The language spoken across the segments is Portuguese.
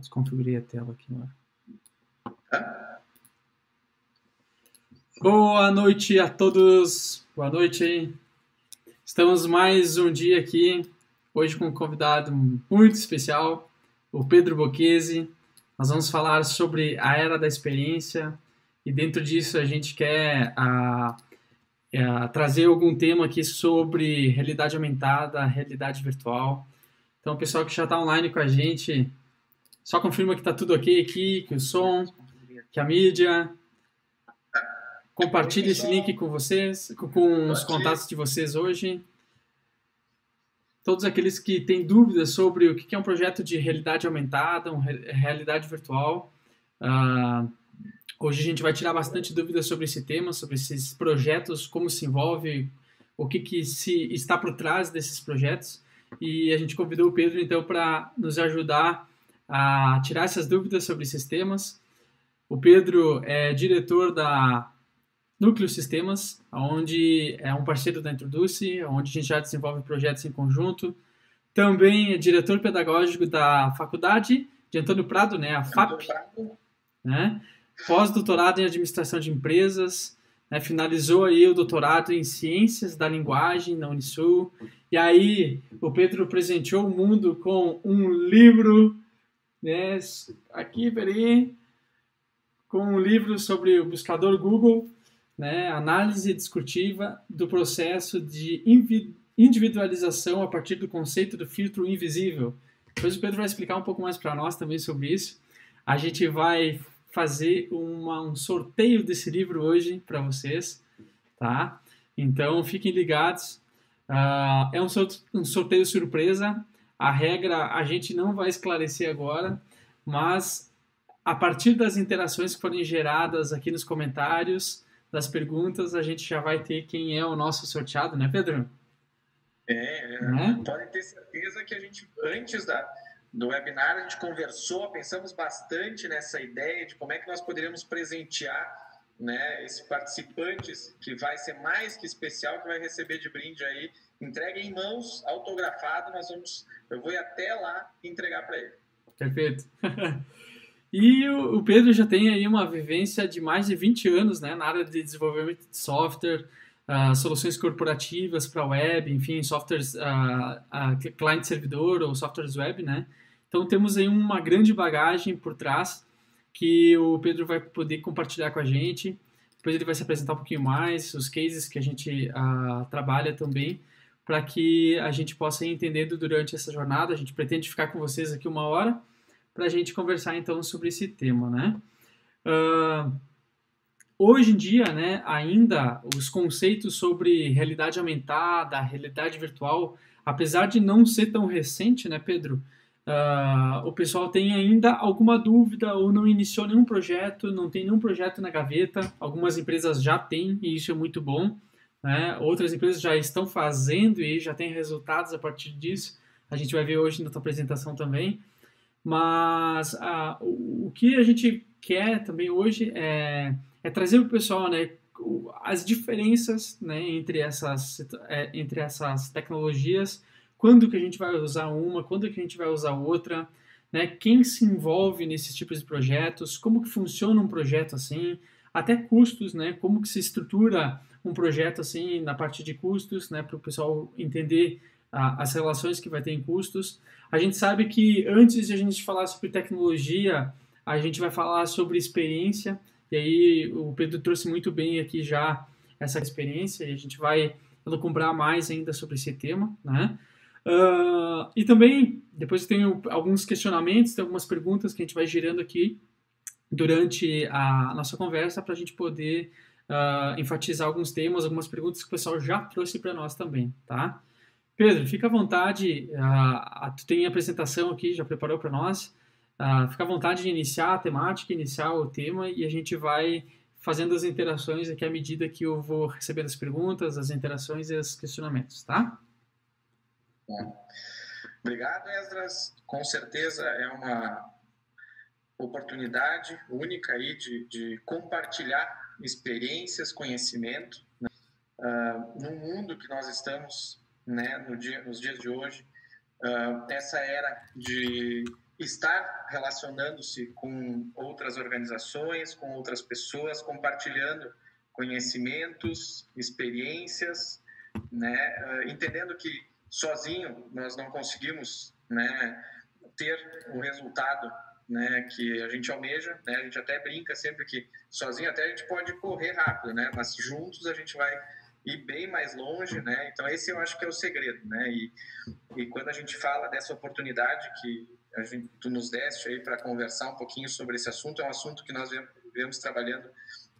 desconfigurei a tela aqui agora. Boa noite a todos. Boa noite. Estamos mais um dia aqui, hoje com um convidado muito especial, o Pedro Bocchese. Nós vamos falar sobre a era da experiência e dentro disso a gente quer a, a, trazer algum tema aqui sobre realidade aumentada, realidade virtual. Então, o pessoal que já está online com a gente, só confirma que está tudo ok aqui, que o som, que a mídia. Compartilhe esse link com vocês, com os contatos de vocês hoje. Todos aqueles que têm dúvidas sobre o que é um projeto de realidade aumentada, uma realidade virtual. Uh, hoje a gente vai tirar bastante dúvidas sobre esse tema, sobre esses projetos, como se envolve, o que, que se está por trás desses projetos. E a gente convidou o Pedro então para nos ajudar a tirar essas dúvidas sobre esses temas. O Pedro é diretor da Núcleo Sistemas, onde é um parceiro da Introduce, onde a gente já desenvolve projetos em conjunto. Também é diretor pedagógico da Faculdade de Antônio Prado, né, a FAP, né? pós-doutorado em Administração de Empresas, né? finalizou aí o doutorado em Ciências da Linguagem na Unisul. E aí o Pedro presenteou o mundo com um livro né? Aqui, peraí, com um livro sobre o buscador Google, né? Análise discutiva do processo de individualização a partir do conceito do filtro invisível. Depois o Pedro vai explicar um pouco mais para nós também sobre isso. A gente vai fazer uma, um sorteio desse livro hoje para vocês, tá? Então fiquem ligados. Uh, é um, sorteio surpresa. A regra a gente não vai esclarecer agora, mas a partir das interações que forem geradas aqui nos comentários, das perguntas, a gente já vai ter quem é o nosso sorteado, né, Pedro? É, é. Né? podem ter certeza que a gente, antes da, do webinar, a gente conversou, pensamos bastante nessa ideia de como é que nós poderíamos presentear né, esses participantes, que vai ser mais que especial, que vai receber de brinde aí entrega em mãos, autografado, nós vamos, eu vou ir até lá entregar para ele. Perfeito. e o, Pedro já tem aí uma vivência de mais de 20 anos né, na área de desenvolvimento de software, uh, soluções corporativas para web, enfim, softwares uh, uh, client-servidor ou softwares web, né? Então temos aí uma grande bagagem por trás que o Pedro vai poder compartilhar com a gente. Depois ele vai se apresentar um pouquinho mais, os cases que a gente trabalha também para que a gente possa ir entendendo durante essa jornada. A gente pretende ficar com vocês aqui uma hora para a gente conversar então sobre esse tema, né? Uh, hoje em dia, né, ainda os conceitos sobre realidade aumentada, realidade virtual, apesar de não ser tão recente, né, Pedro? Uh, o pessoal tem ainda alguma dúvida ou não iniciou nenhum projeto, não tem nenhum projeto na gaveta. Algumas empresas já têm e isso é muito bom. Né? Outras empresas já estão fazendo e já têm resultados a partir disso. A gente vai ver hoje na tua apresentação também. Mas a, o, o, que a gente quer também hoje é, é trazer para o pessoal né, as diferenças né, entre, essas, é, entre essas tecnologias, quando que a gente vai usar uma, quando que a gente vai usar outra, né, quem se envolve nesses tipos de projetos, como que funciona um projeto assim, até custos, né, como que se estrutura um projeto assim na parte de custos, né, para o pessoal entender a, as relações que vai ter em custos. A gente sabe que antes de a gente falar sobre tecnologia, a gente vai falar sobre experiência, e aí o Pedro trouxe muito bem aqui já essa experiência, e a gente vai comprar mais ainda sobre esse tema, né? Uh, e também, depois tenho alguns questionamentos, tem algumas perguntas que a gente vai girando aqui durante a nossa conversa para a gente poder uh, enfatizar alguns temas, algumas perguntas que o pessoal já trouxe para nós também, tá? Pedro, fica à vontade, uh, tu tem a apresentação aqui, já preparou para nós, uh, fica à vontade de iniciar a temática, iniciar o tema e a gente vai fazendo as interações aqui à medida que eu vou recebendo as perguntas, as interações e os questionamentos, tá? Obrigado, Esdras. Com certeza é uma oportunidade única aí de, de compartilhar experiências, conhecimento. Né? Uh, no mundo que nós estamos, né, no dia, nos dias de hoje, uh, essa era de estar relacionando-se com outras organizações, com outras pessoas, compartilhando conhecimentos, experiências, né? Ah, entendendo que sozinho nós não conseguimos né, ter o resultado né, que a gente almeja, né? A gente até brinca sempre que sozinho até a gente pode correr rápido, né? Mas juntos a gente vai ir bem mais longe, né? Então esse eu acho que é o segredo, né? E, e quando a gente fala dessa oportunidade que a gente tu nos deste aí para conversar um pouquinho sobre esse assunto, é um assunto que nós vemos trabalhando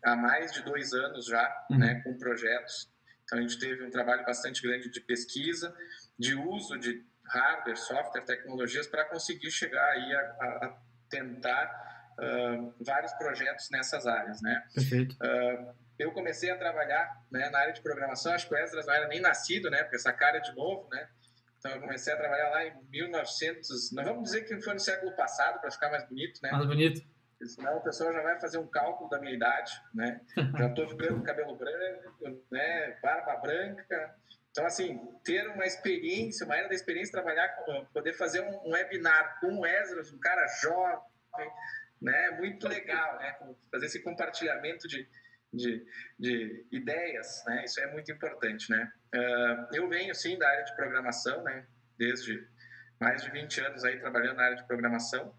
há mais de dois anos já, uhum. né? Com projetos. Então a gente teve um trabalho bastante grande de pesquisa, de uso de hardware, software, tecnologias para conseguir chegar aí a, a tentar uh, vários projetos nessas áreas, né? Perfeito. Uh, eu comecei a trabalhar né, na área de programação, acho que o Esdras não era nem nascido, né? Porque essa cara é de novo, né? Então eu comecei a trabalhar lá em 1900, não vamos dizer que foi no século passado para ficar mais bonito, né? Mais bonito. Senão o pessoal já vai fazer um cálculo da minha idade, né? Já estou ficando cabelo branco, né? Barba branca. Então, assim, ter uma experiência, uma era da experiência, trabalhar, poder fazer um webinar com o Esdras, um cara jovem, né? Muito legal, né? Fazer esse compartilhamento de, de, de ideias, né? Isso é muito importante, né? Uh, eu venho, sim, da área de programação, né? Desde mais de 20 anos aí trabalhando na área de programação.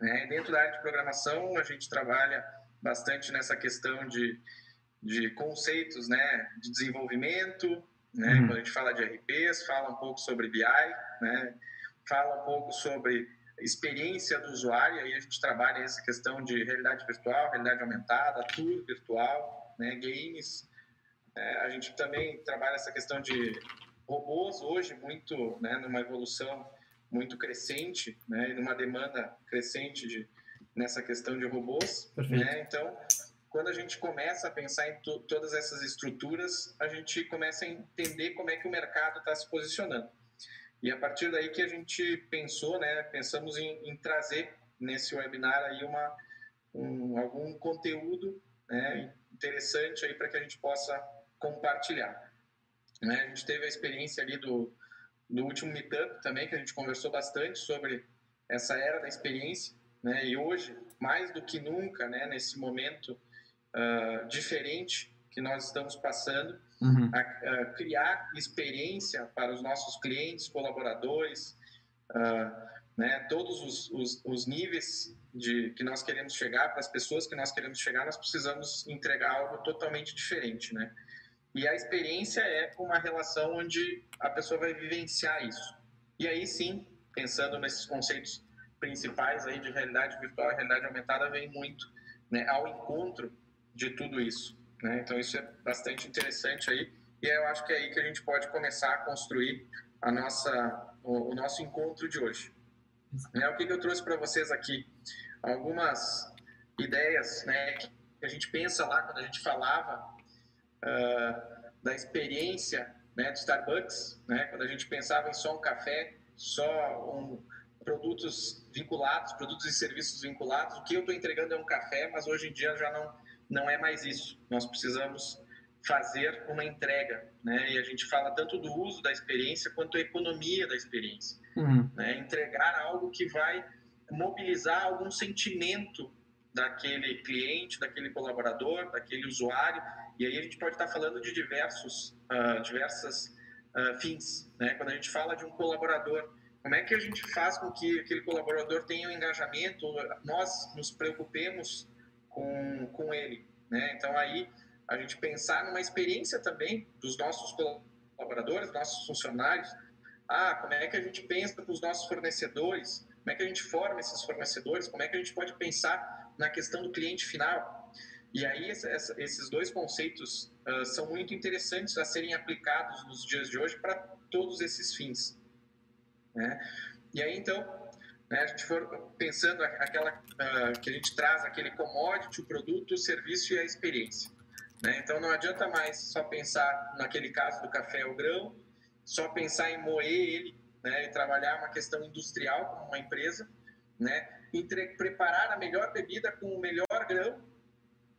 Né? Dentro da área de programação, a gente trabalha bastante nessa questão de, de conceitos, né? De desenvolvimento, né? Uhum. Quando a gente fala de RPs, fala um pouco sobre BI, né? Fala um pouco sobre experiência do usuário, aí a gente trabalha essa questão de realidade virtual, realidade aumentada, tour virtual, né, games. É, a gente também trabalha essa questão de robôs hoje muito, né, numa evolução muito crescente, né, e numa demanda crescente de nessa questão de robôs, né? Então, quando a gente começa a pensar em todas essas estruturas, a gente começa a entender como é que o mercado está se posicionando. E a partir daí que a gente pensou, né, pensamos em, em trazer nesse webinar aí uma, um, algum conteúdo né, interessante aí para que a gente possa compartilhar. Né? A gente teve a experiência ali do, do último meetup também, que a gente conversou bastante sobre essa era da experiência, né? E hoje, mais do que nunca, né, nesse momento uh, diferente que nós estamos passando, uhum. a, a, criar experiência para os nossos clientes, colaboradores, uh, né, todos os, os, os, níveis de que nós queremos chegar, para as pessoas que nós queremos chegar, nós precisamos entregar algo totalmente diferente, né? E a experiência é uma relação onde a pessoa vai vivenciar isso. E aí sim, pensando nesses conceitos principais aí de realidade virtual e realidade aumentada, vem muito né, ao encontro de tudo isso. Né? Então isso é bastante interessante aí e eu acho que é aí que a gente pode começar a construir a nossa, o, o nosso encontro de hoje. Né? O que, que eu trouxe para vocês aqui? Algumas ideias né, que a gente pensa lá quando a gente falava uh, da experiência né, do Starbucks, né, quando a gente pensava em só um café, só um, produtos vinculados, produtos e serviços vinculados. O que eu estou entregando é um café, mas hoje em dia já não não é mais isso. Nós precisamos fazer uma entrega, né? E a gente fala tanto do uso da experiência quanto a economia da experiência, uhum. né? Entregar algo que vai mobilizar algum sentimento daquele cliente, daquele colaborador, daquele usuário. E aí a gente pode estar falando de diversos, uh, diversas uh, fins, né? Quando a gente fala de um colaborador, como é que a gente faz com que aquele colaborador tenha um engajamento? Nós nos preocupemos com, com ele. Né? Então, aí, a gente pensar numa experiência também dos nossos colaboradores, nossos funcionários. Ah, como é que a gente pensa para os nossos fornecedores? Como é que a gente forma esses fornecedores? Como é que a gente pode pensar na questão do cliente final? E aí, esses dois conceitos uh, são muito interessantes a serem aplicados nos dias de hoje para todos esses fins. Né? E aí, então, né, a gente for pensando aquela uh, que a gente traz aquele commodity, o produto, o serviço e a experiência. Né? Então não adianta mais só pensar naquele caso do café ou grão, só pensar em moer ele né, e trabalhar uma questão industrial como uma empresa, né, e preparar a melhor bebida com o melhor grão,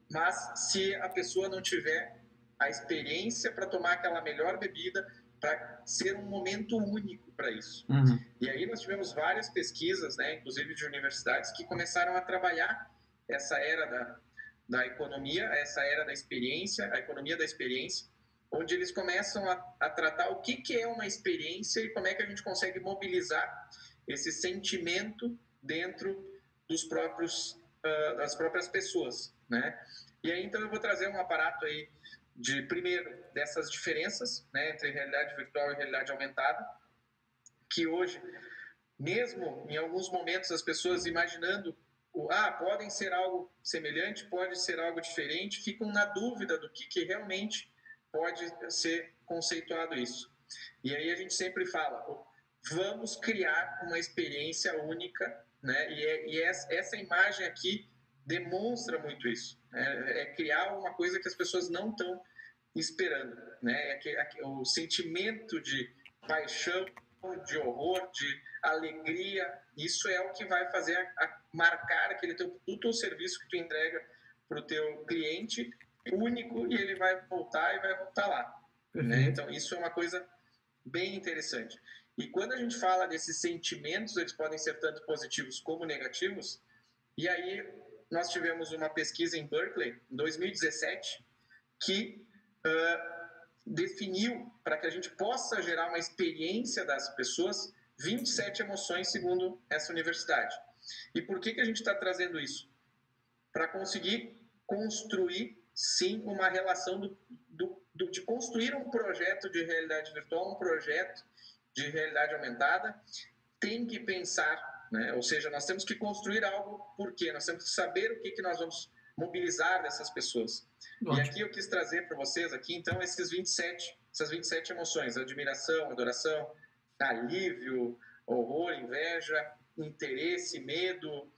mas se a pessoa não tiver a experiência para tomar aquela melhor bebida para ser um momento único para isso. Uhum. E aí nós tivemos várias pesquisas, né, inclusive de universidades, que começaram a trabalhar essa era da, da economia, essa era da experiência, a economia da experiência, onde eles começam a, a tratar o que, que é uma experiência e como é que a gente consegue mobilizar esse sentimento dentro dos próprios uh, das próprias pessoas, né? E aí então eu vou trazer um aparato aí de primeiro dessas diferenças né, entre realidade virtual e realidade aumentada, que hoje, mesmo em alguns momentos, as pessoas imaginando ah, podem ser algo semelhante, pode ser algo diferente, ficam na dúvida do que, que realmente pode ser conceituado isso. E aí a gente sempre fala, vamos criar uma experiência única, né? E, é, e essa imagem aqui demonstra muito isso. É, é, criar uma coisa que as pessoas não estão esperando. Né? É que, é, o sentimento de paixão, de horror, de alegria, isso é o que vai fazer a, a marcar aquele teu produto ou serviço que tu entrega para o teu cliente único e ele vai voltar e vai voltar lá. Né? Uhum. Né? Então, isso é uma coisa bem interessante. E quando a gente fala desses sentimentos, eles podem ser tanto positivos como negativos. E aí nós tivemos uma pesquisa em Berkeley, em 2017, que uh, definiu, para que a gente possa gerar uma experiência das pessoas, 27 emoções, segundo essa universidade. E por que, que a gente está trazendo isso? Para conseguir construir, sim, uma relação do, do, do, de construir um projeto de realidade virtual, um projeto de realidade aumentada, tem que pensar né? Ou seja, nós temos que construir algo, por quê? Nós temos que saber o que, que nós vamos mobilizar dessas pessoas. Ótimo. E aqui eu quis trazer para vocês, aqui então, esses 27, essas 27 emoções, admiração, adoração, alívio, horror, inveja, interesse, medo.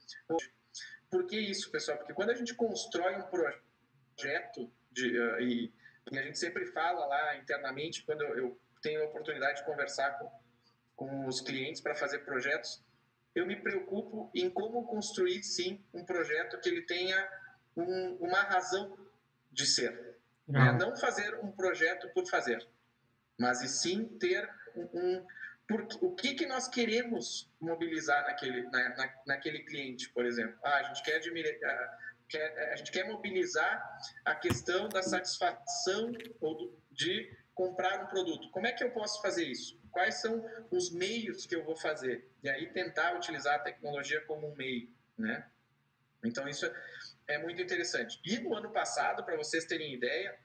Por que isso, pessoal? Porque quando a gente constrói um projeto, de, uh, e, e, a gente sempre fala lá internamente, quando eu, eu tenho a oportunidade de conversar com, com os clientes para fazer projetos, eu me preocupo em como construir, sim, um projeto que ele tenha um, uma razão de ser. Né? Não fazer um projeto por fazer, mas e sim ter um... um por, o que, que nós queremos mobilizar naquele, na, na, naquele cliente, por exemplo? Ah, a gente quer admirar... Quer, a gente quer mobilizar a questão da satisfação ou de comprar um produto. Como é que eu posso fazer isso? quais são os meios que eu vou fazer? E aí tentar utilizar a tecnologia como um meio, né? Então isso é muito interessante. E no ano passado, para vocês terem ideia,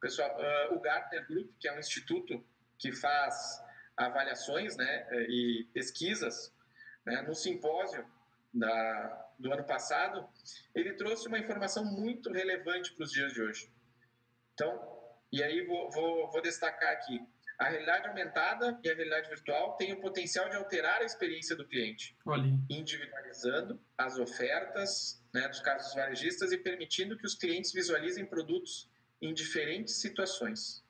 pessoal, uh, o Gartner Group, que é um instituto que faz avaliações, né, e pesquisas, né, no simpósio da, do ano passado, ele trouxe uma informação muito relevante para os dias de hoje. Então, e aí vou, vou, vou destacar aqui. A realidade aumentada e a realidade virtual têm o potencial de alterar a experiência do cliente, Olha. individualizando as ofertas né, dos casos varejistas e permitindo que os clientes visualizem produtos em diferentes situações.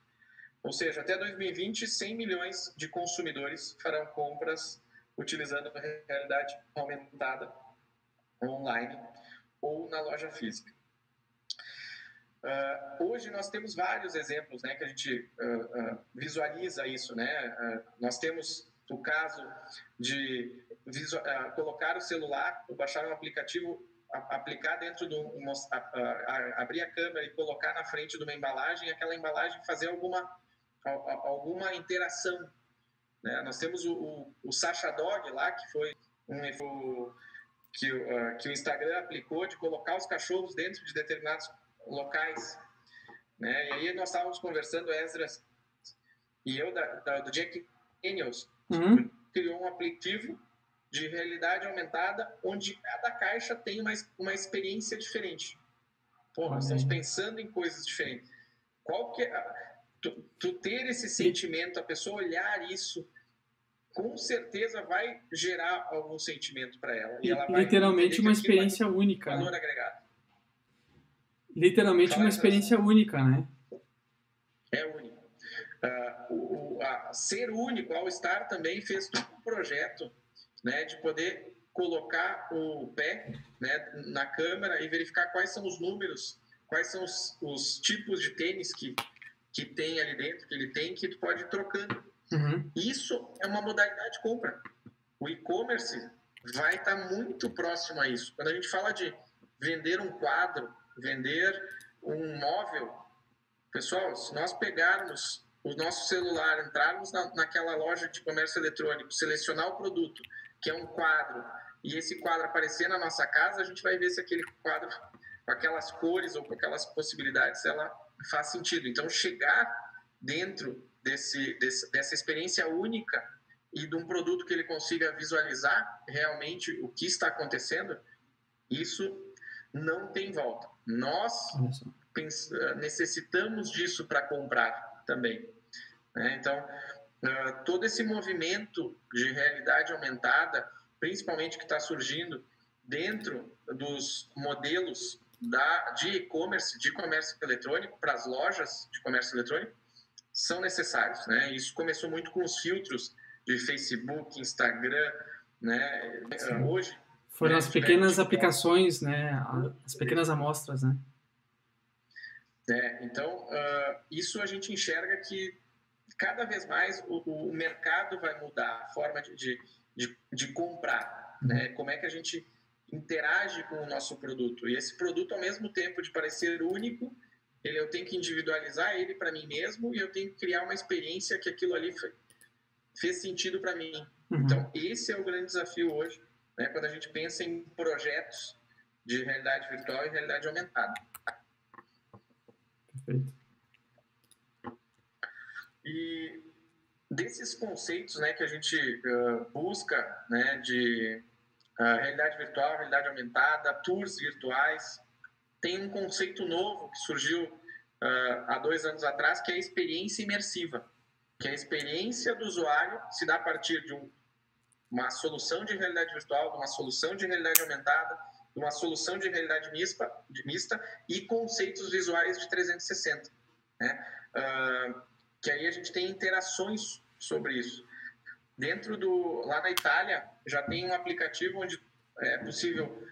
Ou seja, até 2020, 100 milhões de consumidores farão compras utilizando a realidade aumentada online ou na loja física. Uh, hoje nós temos vários exemplos né, que a gente uh, uh, visualiza isso. Né? nós temos o caso de colocar o celular, baixar um aplicativo, aplicar dentro do. Abrir a câmera e colocar na frente de uma embalagem, aquela embalagem fazer alguma, alguma interação. Né? Nós temos o, o, o Sasha Dog lá, que foi um que, que o Instagram aplicou de colocar os cachorros dentro de determinados locais. Né? E aí nós estávamos conversando, Esdras e eu, da, da, do Jack Daniels, uhum. criou um aplicativo de realidade aumentada, onde cada caixa tem uma, uma experiência diferente. Pô, nós estamos pensando em coisas diferentes. Qual que é, tu, tu ter esse sentimento, a pessoa olhar isso, com certeza vai gerar algum sentimento para ela. E, ela literalmente uma experiência única. Valor né? agregado. Literalmente uma experiência única, né? É único. Uh, o, a, ser único, ao estar também fez todo um projeto né, de poder colocar o pé né, na câmera e verificar quais são os números, quais são os, os tipos de tênis que, que tem ali dentro, que ele tem, que tu pode ir trocando. Uhum. Isso é uma modalidade de compra. O e-commerce vai estar tá muito próximo a isso. Quando a gente fala de vender um quadro, vender um móvel, pessoal, se nós pegarmos o nosso celular, entrarmos na, naquela loja de comércio eletrônico, selecionar o produto, que é um quadro, e esse quadro aparecer na nossa casa, a gente vai ver se aquele quadro, com aquelas cores ou com aquelas possibilidades, ela faz sentido. Então, chegar dentro desse, desse dessa experiência única e de um produto que ele consiga visualizar realmente o que está acontecendo, isso não tem volta. Nós necessitamos disso para comprar também. Né? Então, uh, todo esse movimento de realidade aumentada, principalmente que está surgindo dentro dos modelos da, de e-commerce, de comércio eletrônico, para as lojas de comércio eletrônico, são necessários. Né? Isso começou muito com os filtros de Facebook, Instagram, né? Hoje foram né, as pequenas aplicações, né? As pequenas amostras, né? É, então uh, isso a gente enxerga que cada vez mais o, o mercado vai mudar a forma de, de, de, de comprar, né? Como é que a gente interage com o nosso produto e esse produto ao mesmo tempo de parecer único ele eu tenho que individualizar ele para mim mesmo e eu tenho que criar uma experiência que aquilo ali fez sentido para mim. Uhum. Então, esse é o grande desafio hoje, né, quando a gente pensa em projetos de realidade virtual e realidade aumentada. Perfeito. E desses conceitos né, que a gente uh, busca né, de uh, realidade virtual, realidade aumentada, tours virtuais, tem um conceito novo que surgiu uh, há dois anos atrás, que é a experiência imersiva que a experiência do usuário se dá a partir de um, uma solução de realidade virtual, uma solução de realidade aumentada, uma solução de realidade mista, de mista e conceitos visuais de 360. Né? Uh, que aí a gente tem interações sobre isso. Dentro do lá na Itália já tem um aplicativo onde é possível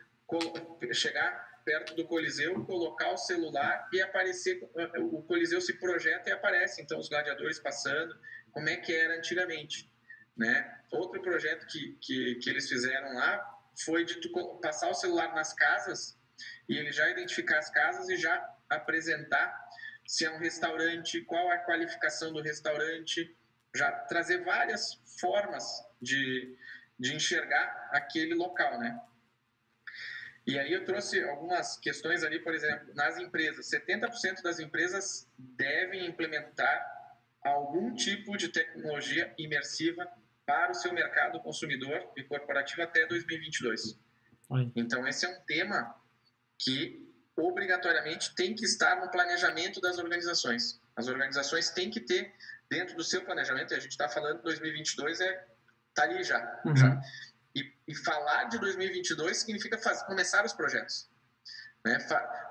chegar perto do Coliseu, colocar o celular e aparecer, o Coliseu se projeta e aparece, então os gladiadores passando, como é que era antigamente, né? Outro projeto que, que, que eles fizeram lá foi de passar o celular nas casas e ele já identificar as casas e já apresentar se é um restaurante, qual a qualificação do restaurante, já trazer várias formas de, de enxergar aquele local, né? E aí eu trouxe algumas questões ali, por exemplo, nas empresas. 70% das empresas devem implementar algum tipo de tecnologia imersiva para o seu mercado consumidor e corporativo até 2022. Oi. Então, esse é um tema que obrigatoriamente tem que estar no planejamento das organizações. As organizações têm que ter dentro do seu planejamento, e a gente está falando 2022 é tá ali já, uhum. já e, e falar de 2022 significa fazer, começar os projetos. Né?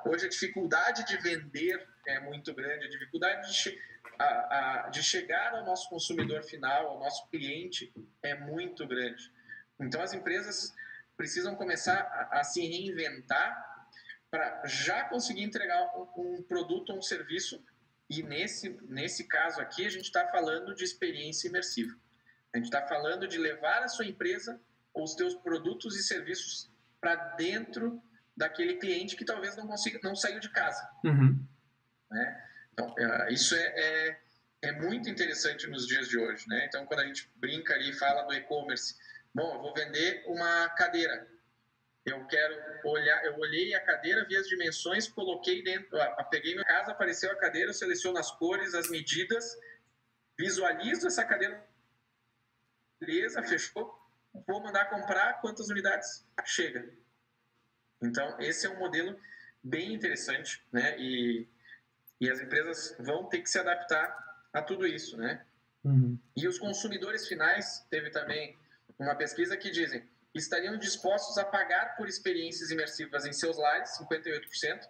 Hoje a dificuldade de vender é muito grande, a dificuldade de, a, a, de chegar ao nosso consumidor final, ao nosso cliente, é muito grande. Então as empresas precisam começar a, a se reinventar para já conseguir entregar um, um produto ou um serviço. E nesse, nesse caso aqui, a gente está falando de experiência imersiva. A gente está falando de levar a sua empresa os teus produtos e serviços para dentro daquele cliente que talvez não consiga, não saiu de casa. Uhum. Né? Então, é, isso é, é, é, muito interessante nos dias de hoje. Né? Então, quando a gente brinca ali e fala do e-commerce, bom, eu vou vender uma cadeira. Eu quero olhar, eu olhei a cadeira, vi as dimensões, coloquei dentro, peguei minha casa, apareceu a cadeira, eu seleciono as cores, as medidas, visualizo essa cadeira, beleza, fechou, vou mandar comprar, quantas unidades chega. Então, esse é um modelo bem interessante, né? E, e as empresas vão ter que se adaptar a tudo isso, né? Uhum. E os consumidores finais, teve também uma pesquisa que dizem estariam dispostos a pagar por experiências imersivas em seus lares, 58%.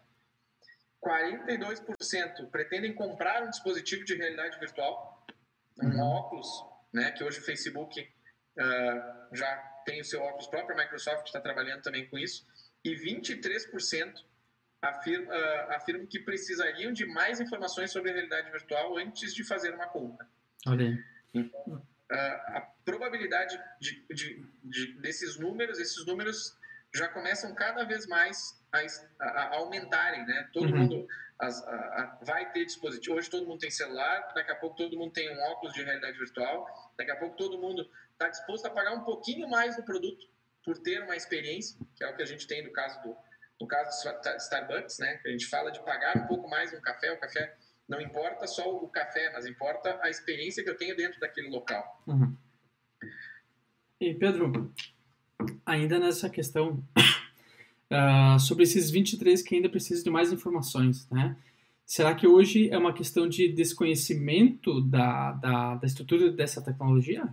42% pretendem comprar um dispositivo de realidade virtual, um uhum. óculos, né, que hoje o Facebook uh, já tem o seu óculos próprio, a Microsoft está trabalhando também com isso, e 23% afirmo, uh, afirmo que precisariam de mais informações sobre a realidade virtual antes de fazer uma compra. Olha Então, uh, a probabilidade de, de, de, desses números, esses números já começam cada vez mais a, a, a aumentarem, né? Todo uhum. mundo as, a, vai ter dispositivo. Hoje todo mundo tem celular, daqui a pouco todo mundo tem um óculos de realidade virtual, daqui a pouco todo mundo está disposto a pagar um pouquinho mais no produto por ter uma experiência, que é o que a gente tem no caso do, no caso do Starbucks, né? Que a gente fala de pagar um pouco mais no café, o café não importa só o café, mas importa a experiência que eu tenho dentro daquele local. Uhum. E Pedro, ainda nessa questão uh, sobre esses 23 que ainda precisam de mais informações, né? Será que hoje é uma questão de desconhecimento da, da, da estrutura dessa tecnologia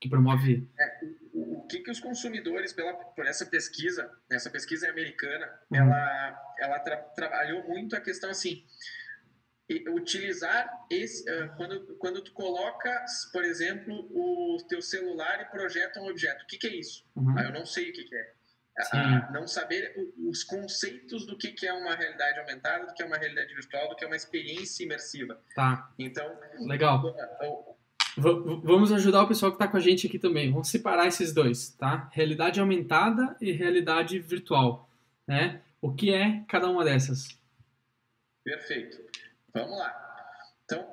que promove? É, o, o que, que os consumidores, pela, por essa pesquisa, essa pesquisa é americana, uhum. ela, ela tra, trabalhou muito a questão assim, utilizar esse uh, quando quando tu coloca por exemplo o teu celular e projeta um objeto o que, que é isso uhum. ah, eu não sei o que, que é a, não saber os conceitos do que, que é uma realidade aumentada, do que é uma realidade virtual, do que é uma experiência imersiva. Tá. Então, legal. Vamos ajudar o pessoal que está com a gente aqui também. Vamos separar esses dois, tá? Realidade aumentada e realidade virtual, né? O que é cada uma dessas? Perfeito. Vamos lá. Então,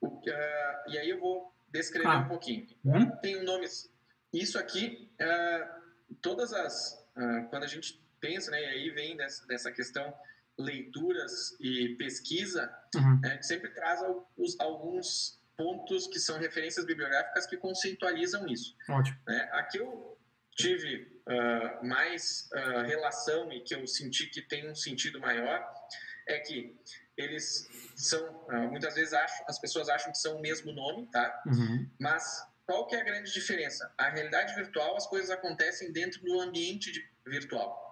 o, uh, e aí eu vou descrever ah. um pouquinho. Uhum. Tem nomes. Isso aqui, uh, todas as uh, quando a gente pensa, né, e aí vem dessa, dessa questão leituras e pesquisa, uhum. né, sempre traz alguns, alguns pontos que são referências bibliográficas que conceitualizam isso. Ótimo. Né? Aqui eu tive uh, mais uh, relação e que eu senti que tem um sentido maior é que eles são uh, muitas vezes acham, as pessoas acham que são o mesmo nome, tá? Uhum. Mas qual que é a grande diferença? A realidade virtual, as coisas acontecem dentro do ambiente de, virtual.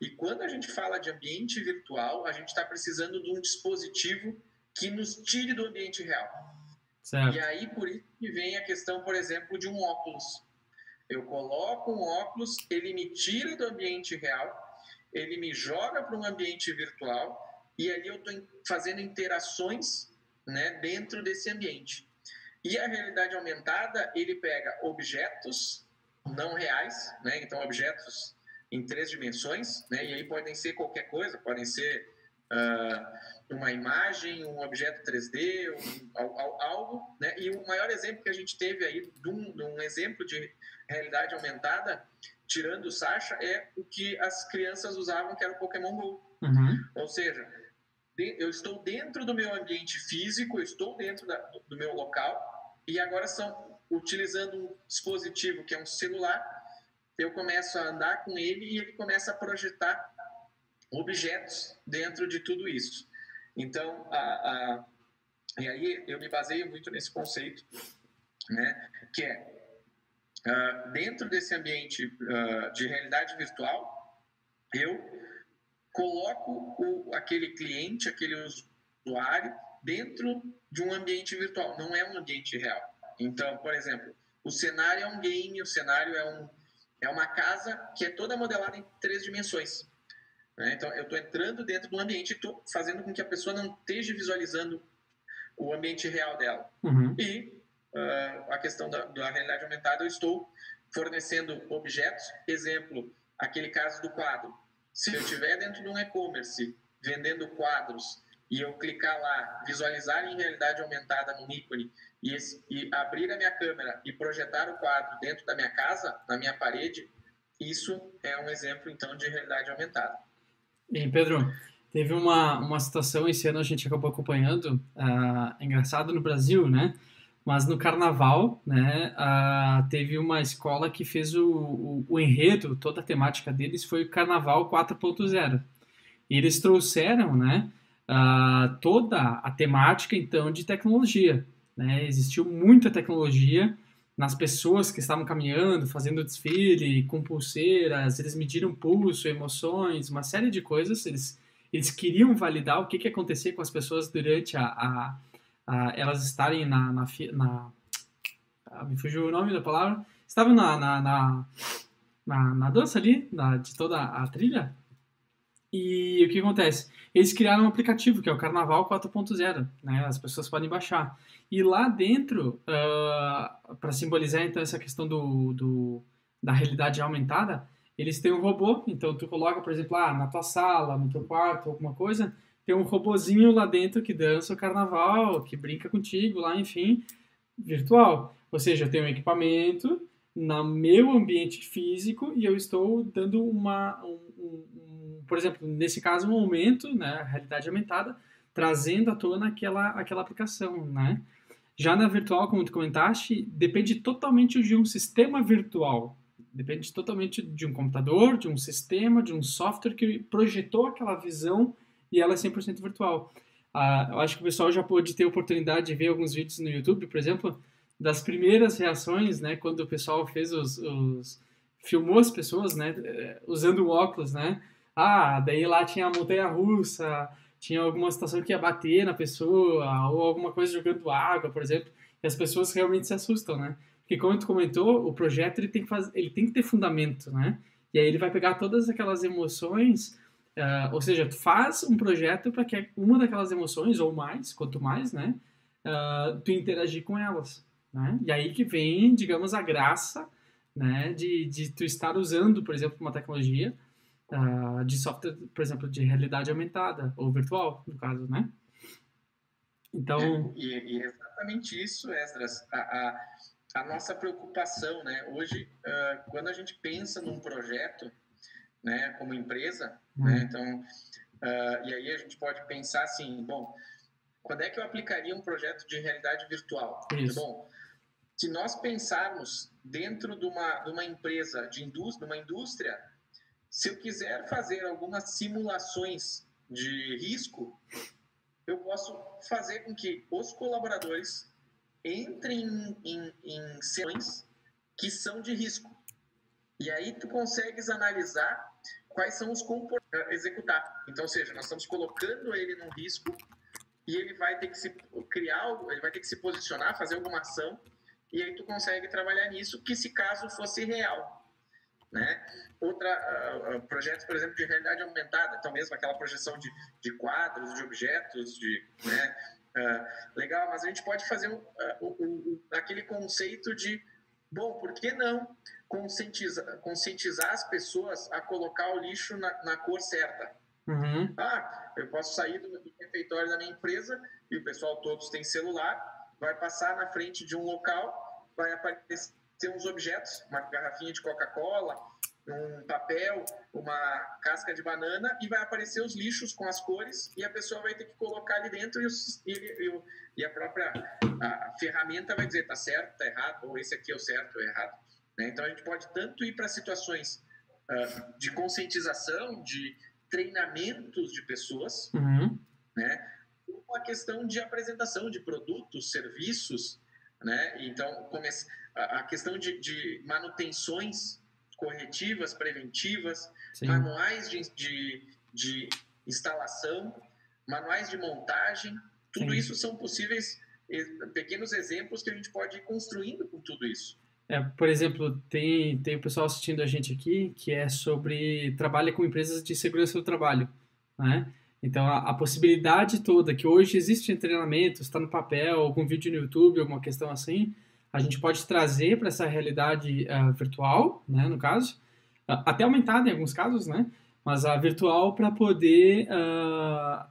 E quando a gente fala de ambiente virtual, a gente está precisando de um dispositivo que nos tire do ambiente real. Certo. E aí, por isso que vem a questão, por exemplo, de um óculos. Eu coloco um óculos, ele me tira do ambiente real, ele me joga para um ambiente virtual, e ali eu estou fazendo interações né, dentro desse ambiente. E a realidade aumentada, ele pega objetos não reais, né? então objetos em três dimensões, né? e aí podem ser qualquer coisa, podem ser uh, uma imagem, um objeto 3D, um, algo, né? e o maior exemplo que a gente teve aí, de um, de um exemplo de realidade aumentada, tirando o Sasha, é o que as crianças usavam, que era o Pokémon GO. Uhum. Ou seja, eu estou dentro do meu ambiente físico, eu estou dentro da, do meu local, e agora são utilizando um dispositivo que é um celular, eu começo a andar com ele e ele começa a projetar objetos dentro de tudo isso. Então, a, a, e aí eu me baseio muito nesse conceito, né, que é uh, dentro desse ambiente uh, de realidade virtual, eu coloco o, aquele cliente, aquele usuário dentro de um ambiente virtual, não é um ambiente real. Então, por exemplo, o cenário é um game, o cenário é, um, é uma casa que é toda modelada em três dimensões. Né? Então, eu estou entrando dentro do ambiente e estou fazendo com que a pessoa não esteja visualizando o ambiente real dela. Uhum. E uh, a questão da, da realidade aumentada, eu estou fornecendo objetos, exemplo, aquele caso do quadro. Se eu estiver dentro de um e-commerce vendendo quadros e eu clicar lá, visualizar em realidade aumentada no ícone e, esse, e, abrir a minha câmera e projetar o quadro dentro da minha casa, na minha parede, isso é um exemplo então de realidade aumentada. Bem, Pedro, teve uma, uma situação esse ano a gente acabou acompanhando, uh, engraçado no Brasil, né? Mas no carnaval, né, uh, teve uma escola que fez o, o, o enredo, toda a temática deles foi o Carnaval 4.0. E eles trouxeram, né, uh, toda a temática então de tecnologia. Né? Existiu muita tecnologia nas pessoas que estavam caminhando, fazendo desfile, com pulseiras, eles mediram pulso, emoções, uma série de coisas. Eles, eles queriam validar o que, que acontecia com as pessoas durante a, a, a elas estarem na, na, na ah, me fugiu o nome da palavra, estavam na, na, na, na, na dança ali, na, de toda a trilha, E o que acontece? Eles criaram um aplicativo, que é o Carnaval 4.0, né? As pessoas podem baixar. E lá dentro, uh, ah, para simbolizar então essa questão do, do, da realidade aumentada, eles têm um robô. Então tu coloca, por exemplo, ah, na tua sala, no teu quarto, alguma coisa, tem um robozinho lá dentro que dança o carnaval, que brinca contigo lá, enfim, virtual. Ou seja, eu tenho um equipamento no meu ambiente físico e eu estou dando uma, um, um, por exemplo, nesse caso, um aumento, né, realidade aumentada, trazendo à tona aquela, aquela aplicação, né? Já na virtual, como tu comentaste, depende totalmente de um sistema virtual. Depende totalmente de um computador, de um sistema, de um software que projetou aquela visão e ela é 100% virtual. Ah, eu acho que o pessoal já pôde ter oportunidade de ver alguns vídeos no YouTube, por exemplo, das primeiras reações, né, quando o pessoal fez os, os filmou as pessoas, né, usando óculos, né, ah, daí lá tinha a montanha russa, tinha alguma situação que ia bater na pessoa, ou alguma coisa jogando água, por exemplo, e as pessoas realmente se assustam, né, porque como tu comentou, o projeto ele tem que fazer, ele tem que ter fundamento, né, e aí ele vai pegar todas aquelas emoções, uh, ou seja, tu faz um projeto para que uma daquelas emoções, ou mais, quanto mais, né, uh, tu interagir com elas. Né? E aí que vem, digamos, a graça né, de, de tu estar usando, por exemplo, uma tecnologia uh, de software, por exemplo, de realidade aumentada ou virtual, no caso, né? Então... É, e, e, exatamente isso, Esdras, a, a, a, nossa preocupação, né? Hoje, uh, quando a gente pensa num projeto, né, como empresa, hum. né, então, uh, e aí a gente pode pensar assim, bom, quando é que eu aplicaria um projeto de realidade virtual? Isso. Bom, se nós pensarmos dentro de uma, de uma empresa, de indústria, uma indústria, se eu quiser fazer algumas simulações de risco, eu posso fazer com que os colaboradores entrem em, em, em sessões que são de risco. E aí tu consegues analisar quais são os comportamentos executar. Então, ou seja, nós estamos colocando ele num risco e ele vai ter que se criar, ele vai ter que se posicionar, fazer alguma ação e aí tu consegue trabalhar nisso, que se caso fosse real, né? Outra, uh, projetos, por exemplo, de realidade aumentada, então mesmo aquela projeção de, de quadros, de objetos, de, né? Uh, legal, mas a gente pode fazer um, uh, um, aquele conceito de, bom, por que não conscientizar, conscientizar as pessoas a colocar o lixo na, na cor certa? Uhum. Ah, eu posso sair do, do refeitório da minha empresa e o pessoal todos tem celular, vai passar na frente de um local, vai aparecer uns objetos, uma garrafinha de Coca-Cola, um papel, uma casca de banana e vai aparecer os lixos com as cores e a pessoa vai ter que colocar ali dentro e, e, e a própria a ferramenta vai dizer tá certo, tá errado, ou esse aqui é o certo ou errado. Né? Então a gente pode tanto ir para situações uh, de conscientização, de treinamentos de pessoas, uhum. né? a questão de apresentação de produtos, serviços, né? Então, a questão de, de manutenções corretivas, preventivas, Sim. manuais de, de, de, instalação, manuais de montagem, tudo Sim. isso são possíveis pequenos exemplos que a gente pode ir construindo com tudo isso. É, por exemplo, tem, tem o pessoal assistindo a gente aqui que é sobre trabalha com empresas de segurança do trabalho, né? Então, a, a, possibilidade toda que hoje existe em treinamento, está no papel, algum vídeo no YouTube, alguma questão assim, a gente pode trazer para essa realidade uh, virtual, né, no caso, uh, até aumentada em alguns casos, né, mas a virtual para poder uh,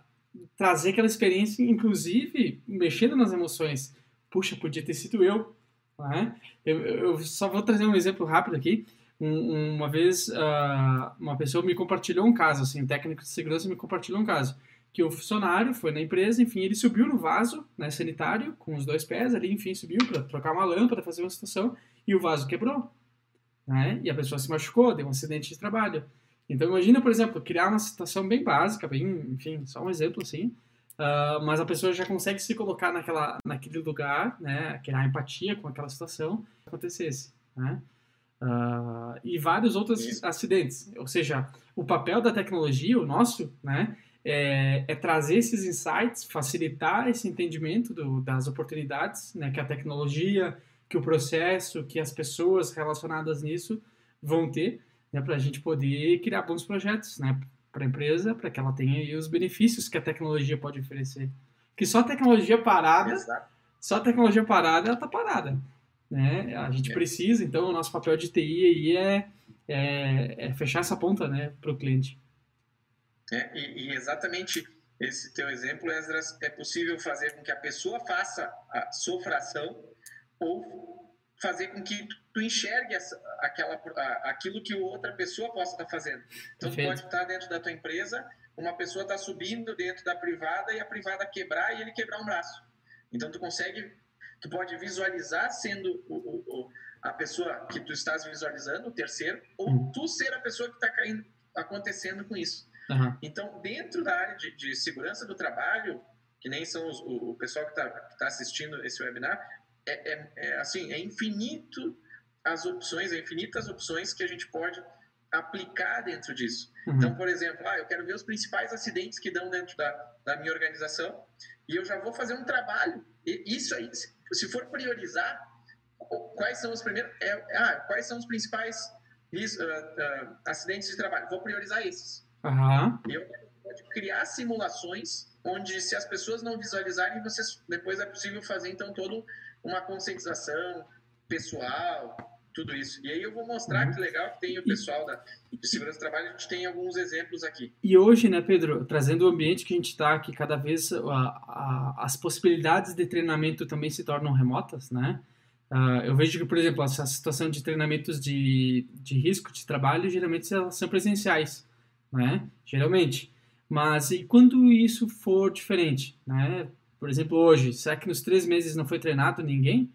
trazer aquela experiência, inclusive mexendo nas emoções. Puxa, podia ter sido eu. Né? Eu, eu só vou trazer um exemplo rápido aqui um, uma vez uh, uma pessoa me compartilhou um caso, assim, um técnico de segurança me compartilhou um caso, que o funcionário foi na empresa, enfim, ele subiu no vaso, né, sanitário, com os dois pés ali, enfim, subiu para trocar uma lâmpada, fazer uma situação, e o vaso quebrou, né, e a pessoa se machucou, deu um acidente de trabalho. Então, imagina, por exemplo, criar uma situação bem básica, bem, enfim, só um exemplo, assim, uh, mas a pessoa já consegue se colocar naquela, naquele lugar, né, criar empatia com aquela situação, acontecesse, né. Uh, e vários outros Isso. acidentes. Ou seja, o papel da tecnologia, o nosso, né, é, é trazer esses insights, facilitar esse entendimento do, das oportunidades né, que a tecnologia, que o processo, que as pessoas relacionadas nisso vão ter, né, para a gente poder criar bons projetos, né, para a empresa, para que ela tenha os benefícios que a tecnologia pode oferecer. Que só a tecnologia parada, Exato. só a tecnologia parada, ela está parada. Né? A gente é. precisa, então, o nosso papel de TI aí é, é, é fechar essa ponta né, para o cliente. É, e, e, exatamente esse teu exemplo, Esdras, é possível fazer com que a pessoa faça a sofração ou fazer com que tu enxergue essa, aquela, aquilo que outra pessoa possa estar fazendo. Então, Perfeito. tu pode estar dentro da tua empresa, uma pessoa está subindo dentro da privada e a privada quebrar e ele quebrar um braço. Então, tu consegue, tu pode visualizar sendo o, o, o, a pessoa que tu estás visualizando, o terceiro, ou uhum. tu ser a pessoa que está caindo, acontecendo com isso. Uhum. Então, dentro da área de, de, segurança do trabalho, que nem são os, o, o, pessoal que está tá assistindo esse webinar, é, é, é, assim, é infinito as opções, é infinitas opções que a gente pode aplicar dentro disso. Uhum. Então, por exemplo, ah, eu quero ver os principais acidentes que dão dentro da, da minha organização e eu já vou fazer um trabalho. E isso aí, se for priorizar, quais são os primeiros, é, ah, quais são os principais uh, uh, acidentes de trabalho? Vou priorizar esses. Uhum. Eu pode criar simulações onde, se as pessoas não visualizarem, vocês, depois é possível fazer então toda uma conscientização pessoal, tudo isso. E aí eu vou mostrar uhum. que legal que tem o pessoal da, de segurança do trabalho, a gente tem alguns exemplos aqui. E hoje, né, Pedro, trazendo o ambiente que a gente está, que cada vez a, a, as possibilidades de treinamento também se tornam remotas, né? Uh, eu vejo que, por exemplo, essa situação de treinamentos de, de risco de trabalho, geralmente são presenciais, né? Geralmente. Mas e quando isso for diferente, né? Por exemplo, hoje, será que nos três meses não foi treinado ninguém?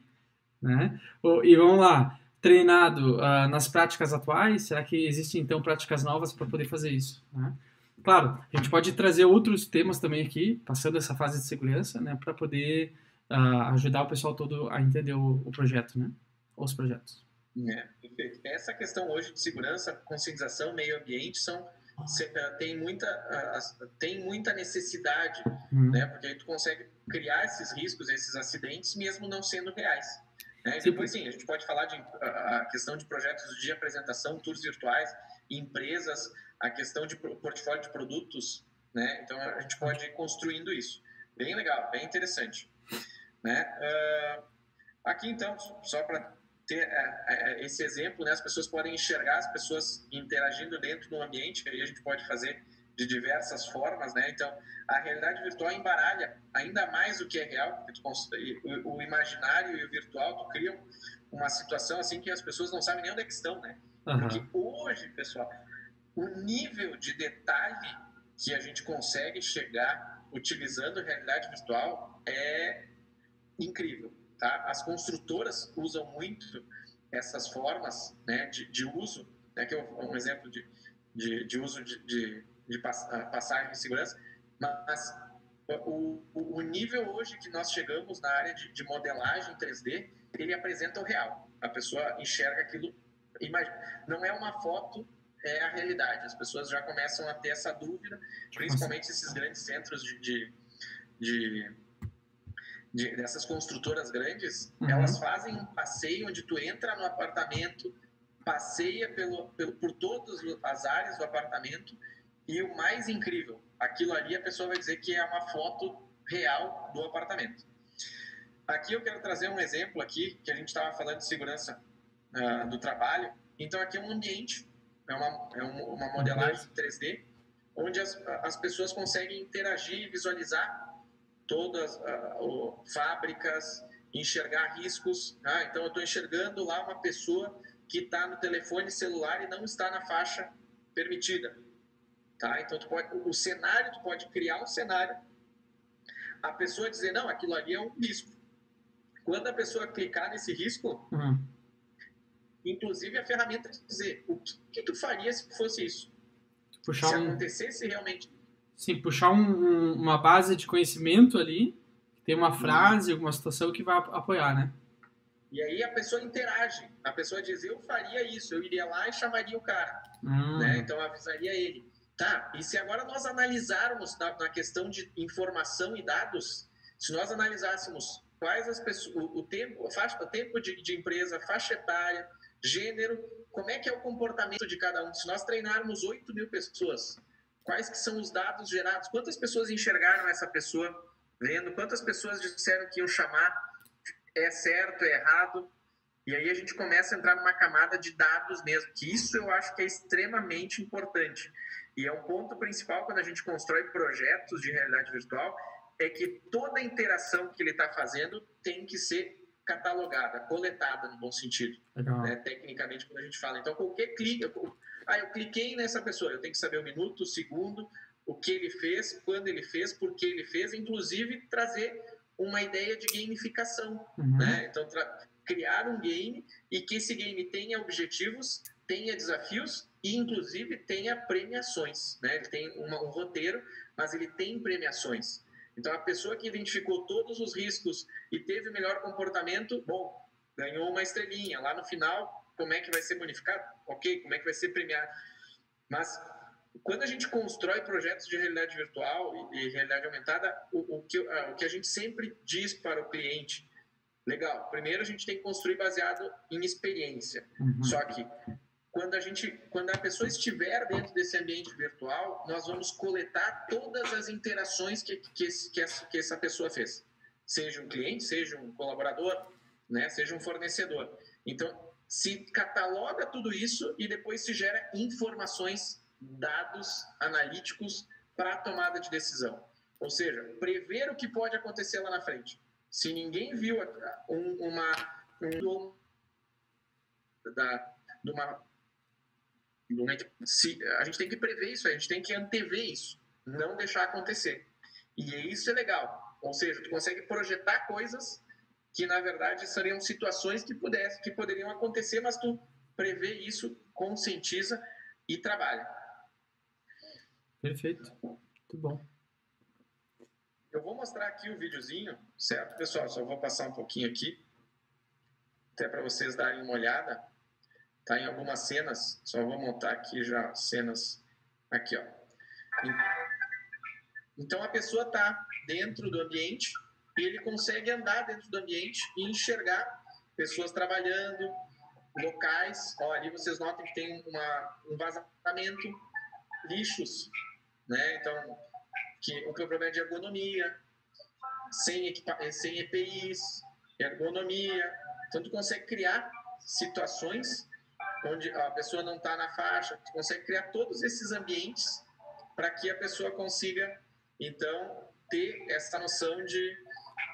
Né? E vamos lá, treinado uh, nas práticas atuais? Será que existem então práticas novas para poder fazer isso? Né? Claro, a gente pode trazer outros temas também aqui, passando essa fase de segurança, né, para poder uh, ajudar o pessoal todo a entender o, o projeto, né, os projetos. É, perfeito. Essa questão hoje de segurança, conscientização, meio ambiente são tem muita tem muita necessidade, uhum. né? Porque aí tu consegue criar esses riscos, esses acidentes, mesmo não sendo reais. Né? Depois, sim, a gente pode falar de a questão de projetos de apresentação, tours virtuais, empresas, a questão de portfólio de produtos, né? Então, a gente pode ir construindo isso. Bem legal, bem interessante. Né? Uh, aqui, então, só para ter uh, esse exemplo, né? as pessoas podem enxergar as pessoas interagindo dentro do ambiente, aí a gente pode fazer de diversas formas, né? Então, a realidade virtual embaralha ainda mais o que é real, o, imaginário e o virtual tu criam uma situação assim que as pessoas não sabem nem onde é que estão, né? Uhum. Porque hoje, pessoal, o nível de detalhe que a gente consegue chegar utilizando realidade virtual é incrível, tá? As construtoras usam muito essas formas né, de, de uso, né, que é um exemplo de, de, de uso de, de de ah, passagem de segurança, mas o, o, nível hoje que nós chegamos na área de, de, modelagem 3D, ele apresenta o real. A pessoa enxerga aquilo, imagina, não é uma foto, é a realidade. As pessoas já começam a ter essa dúvida, principalmente esses grandes centros de, de, de, de dessas construtoras grandes, uhum. elas fazem um passeio onde tu entra no apartamento, passeia pelo, pelo, por todas as áreas do apartamento e o mais incrível, aquilo ali a pessoa vai dizer que é uma foto real do apartamento. Aqui eu quero trazer um exemplo aqui, que a gente estava falando de segurança uh, do trabalho. Então aqui é um ambiente, é uma, é uma modelagem 3D, onde as, as pessoas conseguem interagir e visualizar todas uh, fábricas, enxergar riscos. Ah, então eu estou enxergando lá uma pessoa que está no telefone celular e não está na faixa permitida. Tá? Então, tu pode, o cenário, tu pode criar um cenário, a pessoa dizer, não, aquilo ali é um risco. Quando a pessoa clicar nesse risco, uhum. inclusive a ferramenta dizer, o que, que, tu faria se fosse isso? Puxar se um... acontecesse realmente. Sim, puxar um, uma base de conhecimento ali, tem uma frase, alguma situação que vai apoiar, né? E aí a pessoa interage. A pessoa diz, eu faria isso, eu iria lá e chamaria o cara. Hum. Né? Então avisaria ele. Tá, e se agora nós analisarmos na, na questão de informação e dados, se nós analisássemos quais as pessoas, o, o tempo, faixa, o tempo de, de empresa, faixa etária, gênero, como é que é o comportamento de cada um? Se nós treinarmos 8 mil pessoas quais que são os dados gerados, quantas pessoas enxergaram essa pessoa vendo, quantas pessoas disseram que iam chamar, é certo, é errado, e aí a gente começa a entrar numa camada de dados mesmo, que isso eu acho que é extremamente importante. E é um ponto principal quando a gente constrói projetos de realidade virtual, é que toda a interação que ele está fazendo tem que ser catalogada, coletada no bom sentido, né? tecnicamente quando a gente fala. Então qualquer clique, ah, eu cliquei nessa pessoa, eu tenho que saber o minuto, o segundo, o que ele fez, quando ele fez, por que ele fez, inclusive trazer uma ideia de gamificação, uhum. né? Então criar um game e que esse game tenha objetivos, tenha desafios e, inclusive, tenha premiações. Né? Ele tem uma, um roteiro, mas ele tem premiações. Então, a pessoa que identificou todos os riscos e teve o melhor comportamento, bom, ganhou uma estrelinha. Lá no final, como é que vai ser bonificado? Ok, como é que vai ser premiado? Mas quando a gente constrói projetos de realidade virtual e, realidade aumentada, o, o, que, o que a gente sempre diz para o cliente Legal. Primeiro a gente tem que construir baseado em experiência. Uhum. Só que quando a gente, quando a pessoa estiver dentro desse ambiente virtual, nós vamos coletar todas as interações que, que, que, essa, que essa pessoa fez. Seja um cliente, seja um colaborador, né, seja um fornecedor. Então, se cataloga tudo isso e depois se gera informações, dados analíticos para a tomada de decisão. Ou seja, prever o que pode acontecer lá na frente. Se ninguém viu um, uma, um, da, de uma, se, a gente tem que prever isso, a gente tem que antever isso, não deixar acontecer. E isso é legal. Ou seja, tu consegue projetar coisas que na verdade seriam situações que pudesse, que poderiam acontecer, mas tu prevê isso, conscientiza e trabalha. Perfeito. Muito bom. Eu vou mostrar aqui o videozinho, certo, pessoal? Só vou passar um pouquinho aqui, até para vocês darem uma olhada. Tá em algumas cenas, só vou montar aqui já cenas aqui, ó. Então a pessoa está dentro do ambiente e ele consegue andar dentro do ambiente e enxergar pessoas trabalhando, locais. Ó, ali vocês notam que tem uma, um vazamento, lixos, né? Então que o problema é de ergonomia, sem, equipa sem EPIs, ergonomia. Então, tu consegue criar situações onde a pessoa não está na faixa, tu consegue criar todos esses ambientes para que a pessoa consiga, então, ter essa noção de,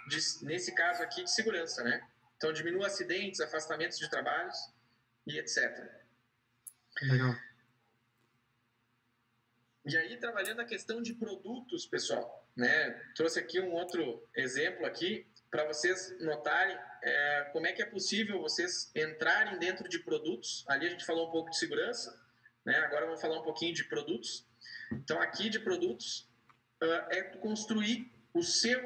de, nesse caso aqui, de segurança, né? Então, diminua acidentes, afastamentos de trabalhos e etc. Legal. E aí, trabalhando a questão de produtos, pessoal, né? Trouxe aqui um outro exemplo aqui para vocês notarem é, como é que é possível vocês entrarem dentro de produtos. Ali a gente falou um pouco de segurança, né? Agora vamos falar um pouquinho de produtos. Então, aqui de produtos uh, é construir o seu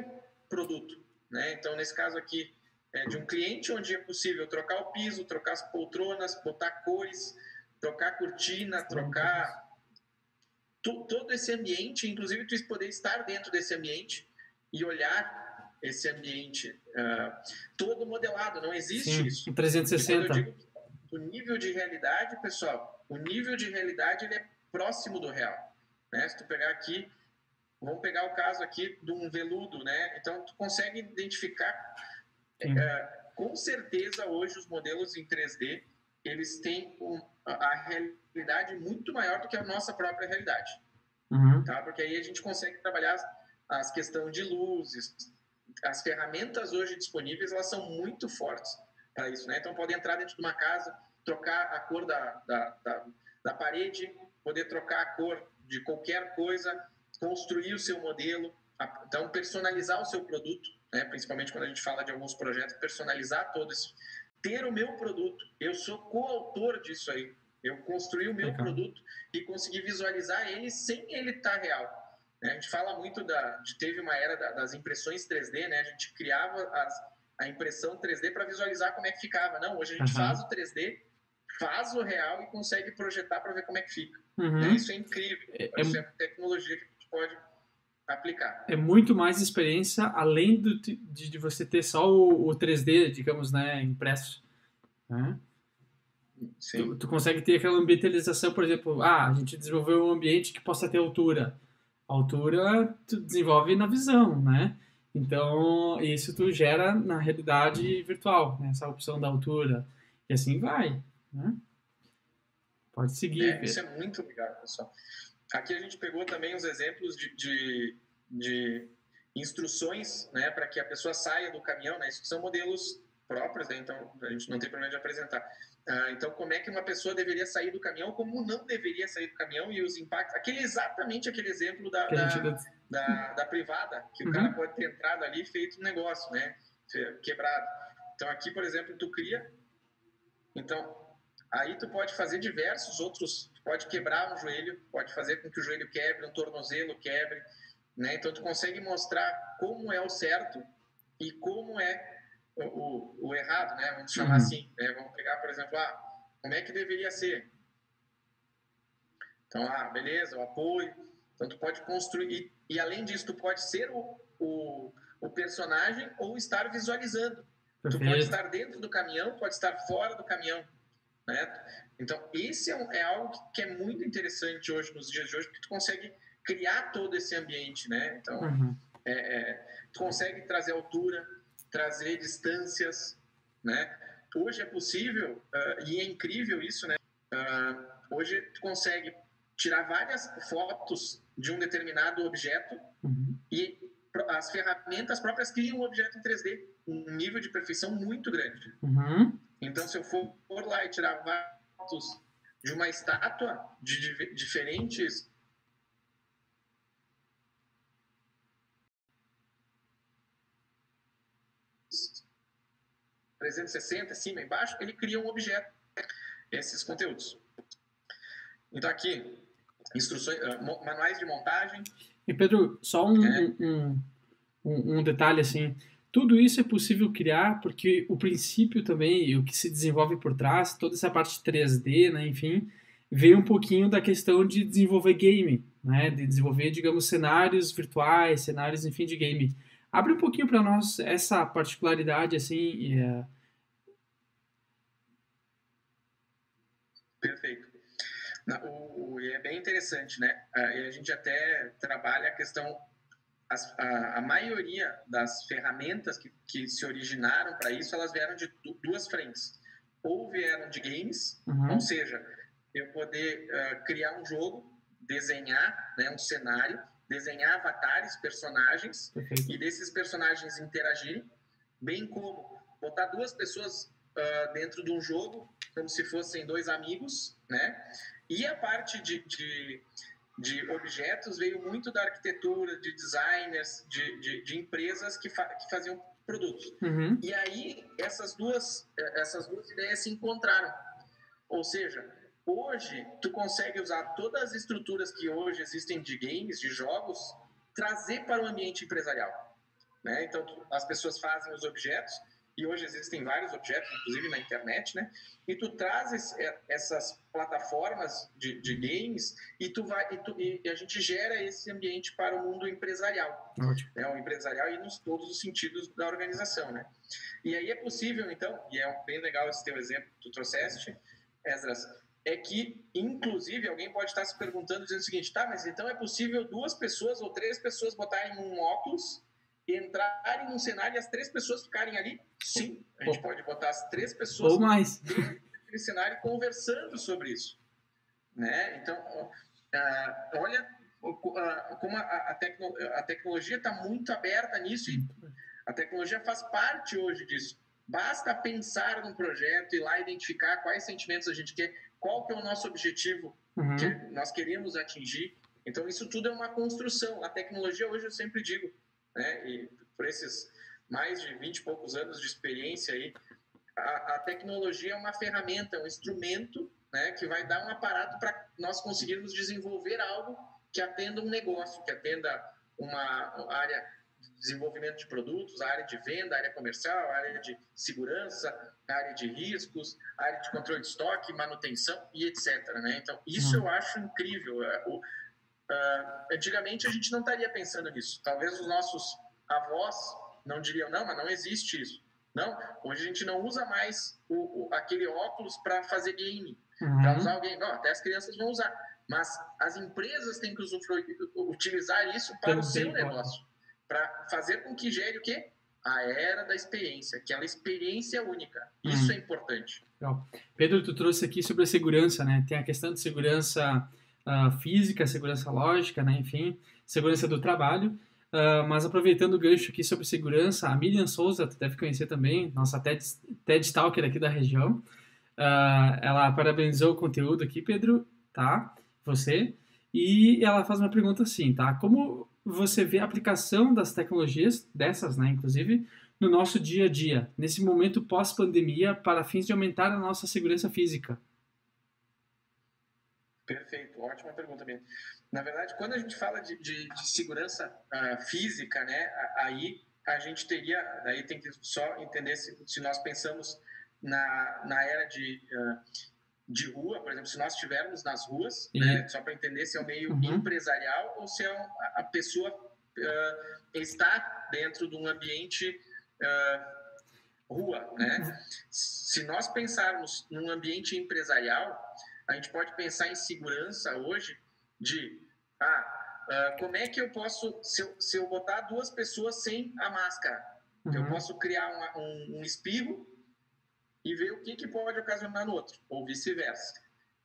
produto, né? Então, nesse caso aqui, é de um cliente onde é possível trocar o piso, trocar as poltronas, botar cores, trocar cortina, trocar tu, todo esse ambiente, inclusive tu poder estar dentro desse ambiente e olhar esse ambiente uh, todo modelado, não existe Sim, isso. 360. Digo, o nível de realidade, pessoal, o nível de realidade ele é próximo do real. Né? Se tu pegar aqui, vamos pegar o caso aqui de um veludo, né? Então tu consegue identificar, uh, com certeza hoje os modelos em 3D eles têm um, a realidade muito maior do que a nossa própria realidade. Uhum. Tá? Porque aí a gente consegue trabalhar as, as questões de luzes. As ferramentas hoje disponíveis, elas são muito fortes para isso. Né? Então, pode entrar dentro de uma casa, trocar a cor da, da, da, da parede, poder trocar a cor de qualquer coisa, construir o seu modelo, então personalizar o seu produto, né? principalmente quando a gente fala de alguns projetos, personalizar todo isso ter o meu produto. Eu sou coautor disso aí. Eu construí o meu Legal. produto e consegui visualizar ele sem ele estar tá real. Né? A gente fala muito da. De, teve uma era da, das impressões 3D, né? A gente criava as, a impressão 3D para visualizar como é que ficava. Não, hoje a gente uhum. faz o 3D, faz o real e consegue projetar para ver como é que fica. Uhum. Isso é incrível. É, é é tecnologia que pode aplicar. É muito mais experiência além do, de, de você ter só o, o 3D, digamos, né, impresso. Né? Tu, tu, consegue ter aquela ambientalização, por exemplo, ah, a gente desenvolveu um ambiente que possa ter altura. A altura tu desenvolve na visão, né? Então, isso tu gera na realidade virtual, né? essa opção da altura. E assim vai, né? Pode seguir. É, isso é muito legal, pessoal. Aqui a gente pegou também os exemplos de, de, de instruções né, para que a pessoa saia do caminhão. Né? Isso são modelos próprios, né? então a gente não tem problema de apresentar. Ah, então, como é que uma pessoa deveria sair do caminhão, como não deveria sair do caminhão e os impactos. Aquele, exatamente aquele exemplo da, da, da, da, privada, que uhum. o cara pode ter entrado ali e feito um negócio, né? Quebrado. Então, aqui, por exemplo, tu cria. Então, aí tu pode fazer diversos outros. Pode quebrar um joelho, pode fazer com que o joelho quebre, um tornozelo quebre. Né? Então, tu consegue mostrar como é o certo e como é o, o, errado, né? Vamos chamar uhum. assim. Né? Vamos pegar, por exemplo, ah, como é que deveria ser? Então, ah, beleza, o apoio. Então, tu pode construir. E, e além disso, tu pode ser o, o, o personagem ou estar visualizando. Perfeito. Tu pode estar dentro do caminhão, pode estar fora do caminhão. Né? Então, esse é, um, é algo que é muito interessante hoje, nos dias de hoje, porque tu consegue criar todo esse ambiente, né? Então, uhum. é, é, tu consegue trazer altura, trazer distâncias, né? Hoje é possível, uh, e é incrível isso, né? Uh, hoje tu consegue tirar várias fotos de um determinado objeto uhum. e as ferramentas próprias criam um objeto em 3D, um nível de perfeição muito grande. Uhum. Então, se eu for lá e tirar fotos de uma estátua de, diferentes 360, cima e baixo, ele cria um objeto, esses conteúdos. Então aqui, instruções, uh, manuais de montagem. E Pedro, só um, é. um, um, um, detalhe assim, tudo isso é possível criar porque o princípio também, o que se desenvolve por trás, toda essa parte 3D, né, enfim, veio um pouquinho da questão de desenvolver game, né, de desenvolver, digamos, cenários virtuais, cenários, enfim, de game. Abre um pouquinho para nós essa particularidade, assim. É... Perfeito. O, é bem interessante, né? A gente até trabalha a questão, a, a maioria das ferramentas que, que se originaram para isso, elas vieram de duas frentes. Ou vieram de games, uhum. ou seja, eu poder uh, criar um jogo, desenhar né, um cenário, desenhar avatares, personagens, Perfeito. e desses personagens interagirem, bem como botar duas pessoas uh, dentro de um jogo, como se fossem dois amigos, né? E a parte de, de, de objetos veio muito da arquitetura, de designers, de, de, de empresas que, fa que faziam produtos. Uhum. E aí essas duas, essas duas ideias se encontraram. Ou seja, Hoje, tu consegue usar todas as estruturas que hoje existem de games, de jogos, trazer para o ambiente empresarial. Né? Então, as pessoas fazem os objetos, e hoje existem vários objetos, inclusive na internet, né? E tu trazes é, essas plataformas de, de games e tu vai e, tu, e, a gente gera esse ambiente para o mundo empresarial, Ótimo. né? O empresarial e nos todos os sentidos da organização, né? E aí é possível, então, e é bem legal esse teu exemplo que tu trouxeste, Esdras, é que, inclusive, alguém pode estar se perguntando, dizendo o seguinte, tá, mas então é possível duas pessoas ou três pessoas botarem um óculos, entrarem num cenário e as três pessoas ficarem ali? Sim, a gente pode botar as três pessoas ou mais naquele cenário conversando sobre isso. Né? Então, uh, olha uh, como a, a, tecno, a tecnologia está muito aberta nisso e a tecnologia faz parte hoje disso. Basta pensar num projeto e lá identificar quais sentimentos a gente quer qual que é o nosso objetivo uhum. que nós queremos atingir. Então, isso tudo é uma construção. A tecnologia, hoje, eu sempre digo, né, e por esses mais de 20 e poucos anos de experiência aí, a, a tecnologia é uma ferramenta, um instrumento né, que vai dar um aparato para nós conseguirmos desenvolver algo que atenda um negócio, que atenda uma área desenvolvimento de produtos, área de venda, área comercial, área de segurança, área de riscos, área de controle de estoque, manutenção e etc. Né? Então, isso eu acho incrível. É, o, uh, antigamente a gente não estaria pensando nisso. Talvez os nossos avós não diriam, não, mas não existe isso. Não, hoje a gente não usa mais o, o aquele óculos para fazer game, uhum. para usar game. Não, até as crianças vão usar. Mas as empresas têm que utilizar isso para Também o seu negócio. Para fazer com que gere o quê? A era da experiência, aquela experiência única. Isso uhum. é importante. Legal. Pedro, tu trouxe aqui sobre a segurança, né? Tem a questão de segurança uh, física, segurança lógica, né? Enfim, segurança do trabalho. Uh, mas aproveitando o gancho aqui sobre segurança, a Miriam Souza, tu deve conhecer também, nossa TED, TED Stalker aqui da região. Uh, ela parabenizou o conteúdo aqui, Pedro, tá? Você. E ela faz uma pergunta assim, tá? Como você vê a aplicação das tecnologias, dessas, né, inclusive, no nosso dia a dia, nesse momento pós-pandemia, para fins de aumentar a nossa segurança física? Perfeito, ótima pergunta mesmo. Na verdade, quando a gente fala de, de, de segurança uh, física, né, aí a gente teria, aí tem que só entender se, se nós pensamos na, na era de, uh, de rua, por exemplo, se nós estivermos nas ruas, uhum. né, só para entender se é o meio uhum. empresarial ou se é um, a pessoa uh, está dentro de um ambiente rua, né? Uhum. Se nós pensarmos num ambiente empresarial, a gente pode pensar em segurança hoje de ah, uh, como é que eu posso, se eu, se eu botar duas pessoas sem a máscara, uhum. eu posso criar uma, um, um espirro e ver o que, que pode ocasionar no outro, ou vice-versa.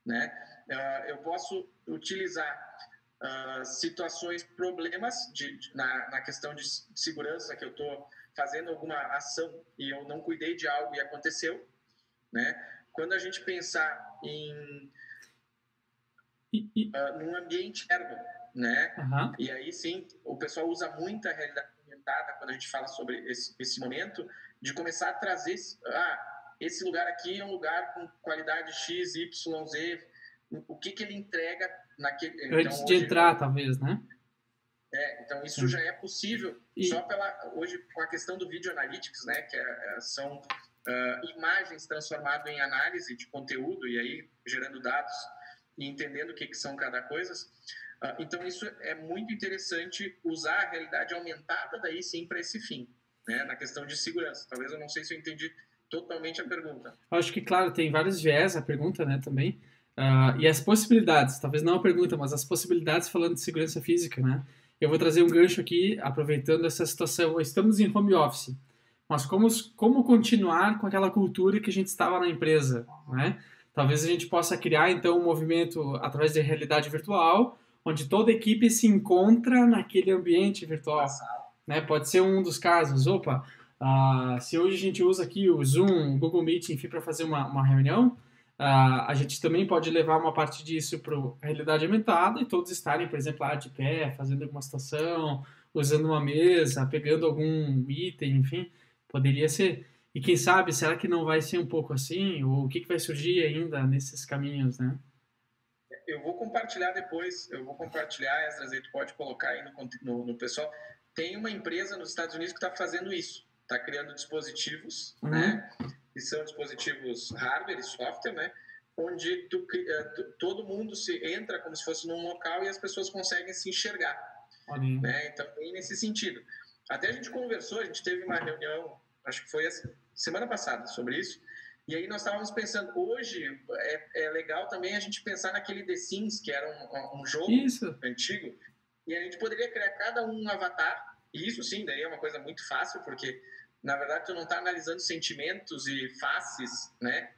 Né? Uh, eu posso utilizar uh, situações, problemas de, de, na, na questão de segurança, que eu estou fazendo alguma ação e eu não cuidei de algo e aconteceu. Né? Quando a gente pensar em uh, num ambiente ergo, né? Uhum. E aí sim, o pessoal usa muita realidade aumentada quando a gente fala sobre esse, esse momento de começar a trazer, ah, esse lugar aqui é um lugar com qualidade X, Y, Z, o que que ele entrega naquele... Antes então, de hoje, entrar, talvez, né? É, então isso já é possível e... só pela hoje com a questão do vídeo analytics, né, que é são uh, imagens transformadas em análise de conteúdo e aí gerando dados e entendendo o que, que são cada coisa. Uh, então, isso é muito interessante usar a realidade aumentada daí sim para esse fim, né? na questão de segurança. Talvez eu não sei se eu entendi totalmente a pergunta. Acho que, claro, tem vários viés a pergunta né, também. Uh, e as possibilidades, talvez não a pergunta, mas as possibilidades falando de segurança física, né? Eu vou trazer um gancho aqui, aproveitando essa situação. Estamos em home office, mas como, como continuar com aquela cultura que a gente estava na empresa, né? Talvez a gente possa criar então um movimento através de realidade virtual, onde toda a equipe se encontra naquele ambiente virtual. Né? Pode ser um dos casos. Opa, uh, se hoje a gente usa aqui o Zoom, o Google Meet, enfim, para fazer uma, uma reunião, uh, a gente também pode levar uma parte disso para a realidade aumentada e todos estarem, por exemplo, lá de pé, fazendo alguma situação, usando uma mesa, pegando algum item, enfim, poderia ser. E quem sabe, será que não vai ser um pouco assim? Ou o que, que vai surgir ainda nesses caminhos, né? Eu vou compartilhar depois, eu vou compartilhar, Esdras, aí tu pode colocar aí no, no, no pessoal. Tem uma empresa nos Estados Unidos que está fazendo isso, está criando dispositivos, uhum. né? Que são dispositivos hardware e software, né? Onde tu, eh, tu, todo mundo se entra como se fosse num local e as pessoas conseguem se enxergar. Né? Então, bem nesse sentido. Até a gente conversou, a gente teve uma reunião, acho que foi assim, semana passada sobre isso. E aí nós estávamos pensando, hoje é, é, legal também a gente pensar naquele The Sims, que era um, um jogo isso. antigo, e a gente poderia criar cada um avatar, e isso sim, daí é uma coisa muito fácil, porque na verdade tu não está analisando sentimentos e faces, né?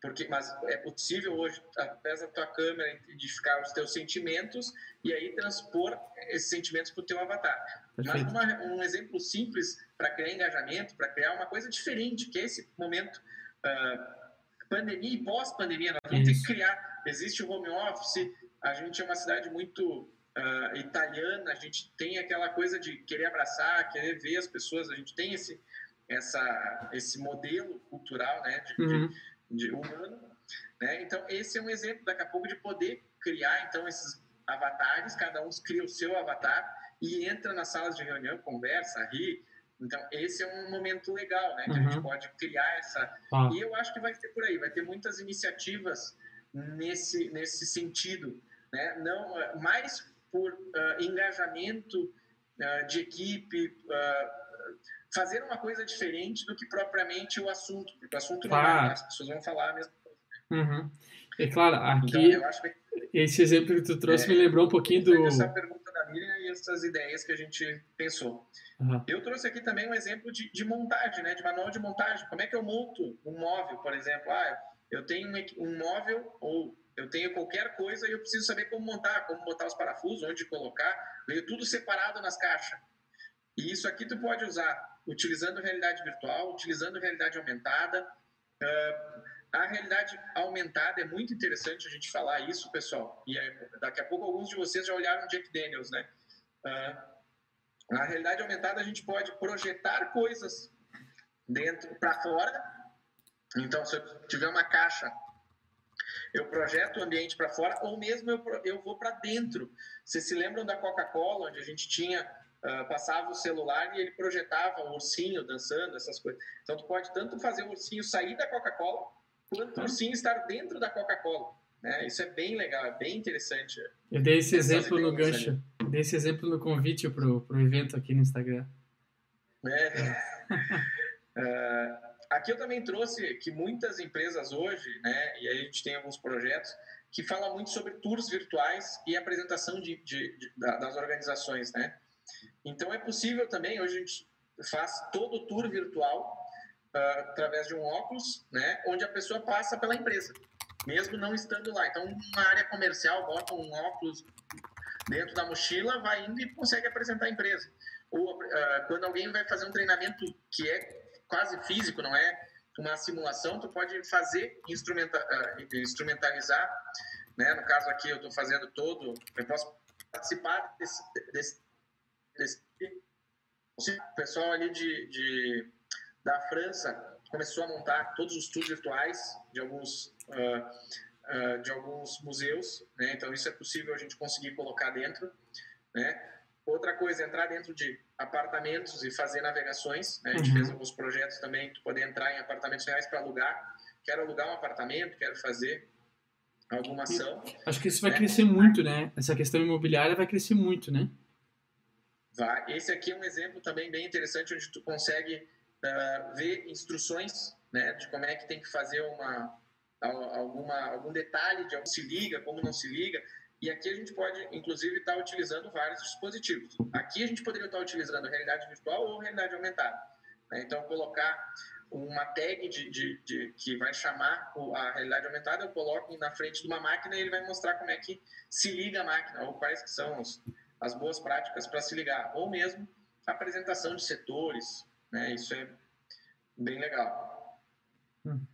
Porque, mas é possível hoje, através da tua câmera, identificar os teus sentimentos e aí transpor esses sentimentos para o teu avatar. Mas uma, um exemplo simples para criar engajamento, para criar uma coisa diferente, que é esse momento uh, pandemia e pós-pandemia. Nós vamos ter que criar. Existe o home office, a gente é uma cidade muito uh, italiana, a gente tem aquela coisa de querer abraçar, querer ver as pessoas, a gente tem esse, essa, esse modelo cultural né, de, uhum. de, de humano. Né? Então, esse é um exemplo, daqui a pouco, de poder criar então esses avatares, cada um cria o seu avatar e entra nas salas de reunião, conversa, ri. Então, esse é um momento legal, né? Que uhum. a gente uhum. pode criar essa. Ah. E eu acho que vai ter por aí, vai ter muitas iniciativas nesse, nesse sentido, né? Não, mais por uh, engajamento uh, de equipe, uh, fazer uma coisa diferente do que propriamente o assunto, porque o assunto não é, as pessoas vão falar a mesma coisa. Uhum. É claro, aqui, então, que, esse exemplo que tu trouxe é, me lembrou um pouquinho do... Essa pergunta da Miriam e essas ideias que a gente pensou. Uhum. Eu trouxe aqui também um exemplo de, de, montagem, né, de manual de montagem. Como é que eu monto um móvel, por exemplo? Ah, eu tenho um móvel ou eu tenho qualquer coisa e eu preciso saber como montar, como botar os parafusos, onde colocar, veio tudo separado nas caixas. E isso aqui tu pode usar utilizando realidade virtual, utilizando realidade aumentada. Uh, a realidade aumentada é muito interessante a gente falar isso, pessoal. E é, daqui a pouco alguns de vocês já olharam Jack Daniels, né? Uh, na realidade aumentada a gente pode projetar coisas dentro para fora. Então, se eu tiver uma caixa eu projeto o ambiente para fora ou mesmo eu, eu vou para dentro. Vocês se lembram da Coca-Cola, onde a gente tinha Uh, passava o celular e ele projetava o ursinho dançando, essas coisas. Então, tu pode tanto fazer o ursinho sair da Coca-Cola, o ursinho estar dentro da Coca-Cola. Né? Isso é bem legal, é bem interessante. Eu dei esse exemplo no gancho, dei esse exemplo no convite para o evento aqui no Instagram. É. uh, Aqui eu também trouxe que muitas empresas hoje, né, e aí a gente tem alguns projetos, que falam muito sobre tours virtuais e apresentação de, de, de, das organizações, né? Então é possível também, hoje a gente faz todo o tour virtual através de um óculos, né, onde a pessoa passa pela empresa, mesmo não estando lá. Então, uma área comercial bota um óculos dentro da mochila, vai indo e consegue apresentar a empresa. Ou uh, quando alguém vai fazer um treinamento que é quase físico, não é uma simulação, tu pode fazer, instrumenta, uh, instrumentalizar, né? No caso aqui eu estou fazendo todo, eu posso participar desse, desse, desse pessoal ali de, de, da França começou a montar todos os tours virtuais de alguns uh, uh, de alguns museus, né? Então isso é possível a gente conseguir colocar dentro, né? Outra coisa, entrar dentro de apartamentos e fazer navegações. Né? A gente uhum. fez alguns projetos também, tu poder entrar em apartamentos reais para alugar. Quero alugar um apartamento, quero fazer alguma ação. Acho que isso vai né? crescer muito, né? Essa questão imobiliária vai crescer muito, né? Vai. Esse aqui é um exemplo também bem interessante, onde tu consegue uh, ver instruções né, de como é que tem que fazer uma, alguma, algum detalhe de como se liga, como não se liga. E aqui a gente pode, inclusive, estar tá utilizando vários dispositivos. Aqui a gente poderia estar utilizando realidade virtual ou realidade aumentada. Né? Então, colocar uma tag de, de, de, que vai chamar a realidade aumentada, eu coloco na frente de uma máquina e ele vai mostrar como é que se liga a máquina, ou quais que são os, as boas práticas para se ligar, ou mesmo apresentação de setores, né? Isso é bem legal. Hum.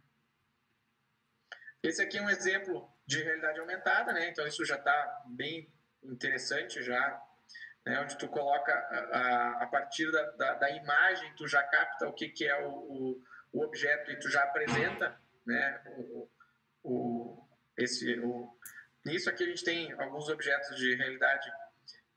Esse aqui é um exemplo de realidade aumentada, né? Então isso já está bem interessante já, né? onde tu coloca a, a, a partir da, da, da, imagem, tu já capta o que, que é o, o, o objeto e tu já apresenta, né? O, o, esse, o, nisso aqui a gente tem alguns objetos de realidade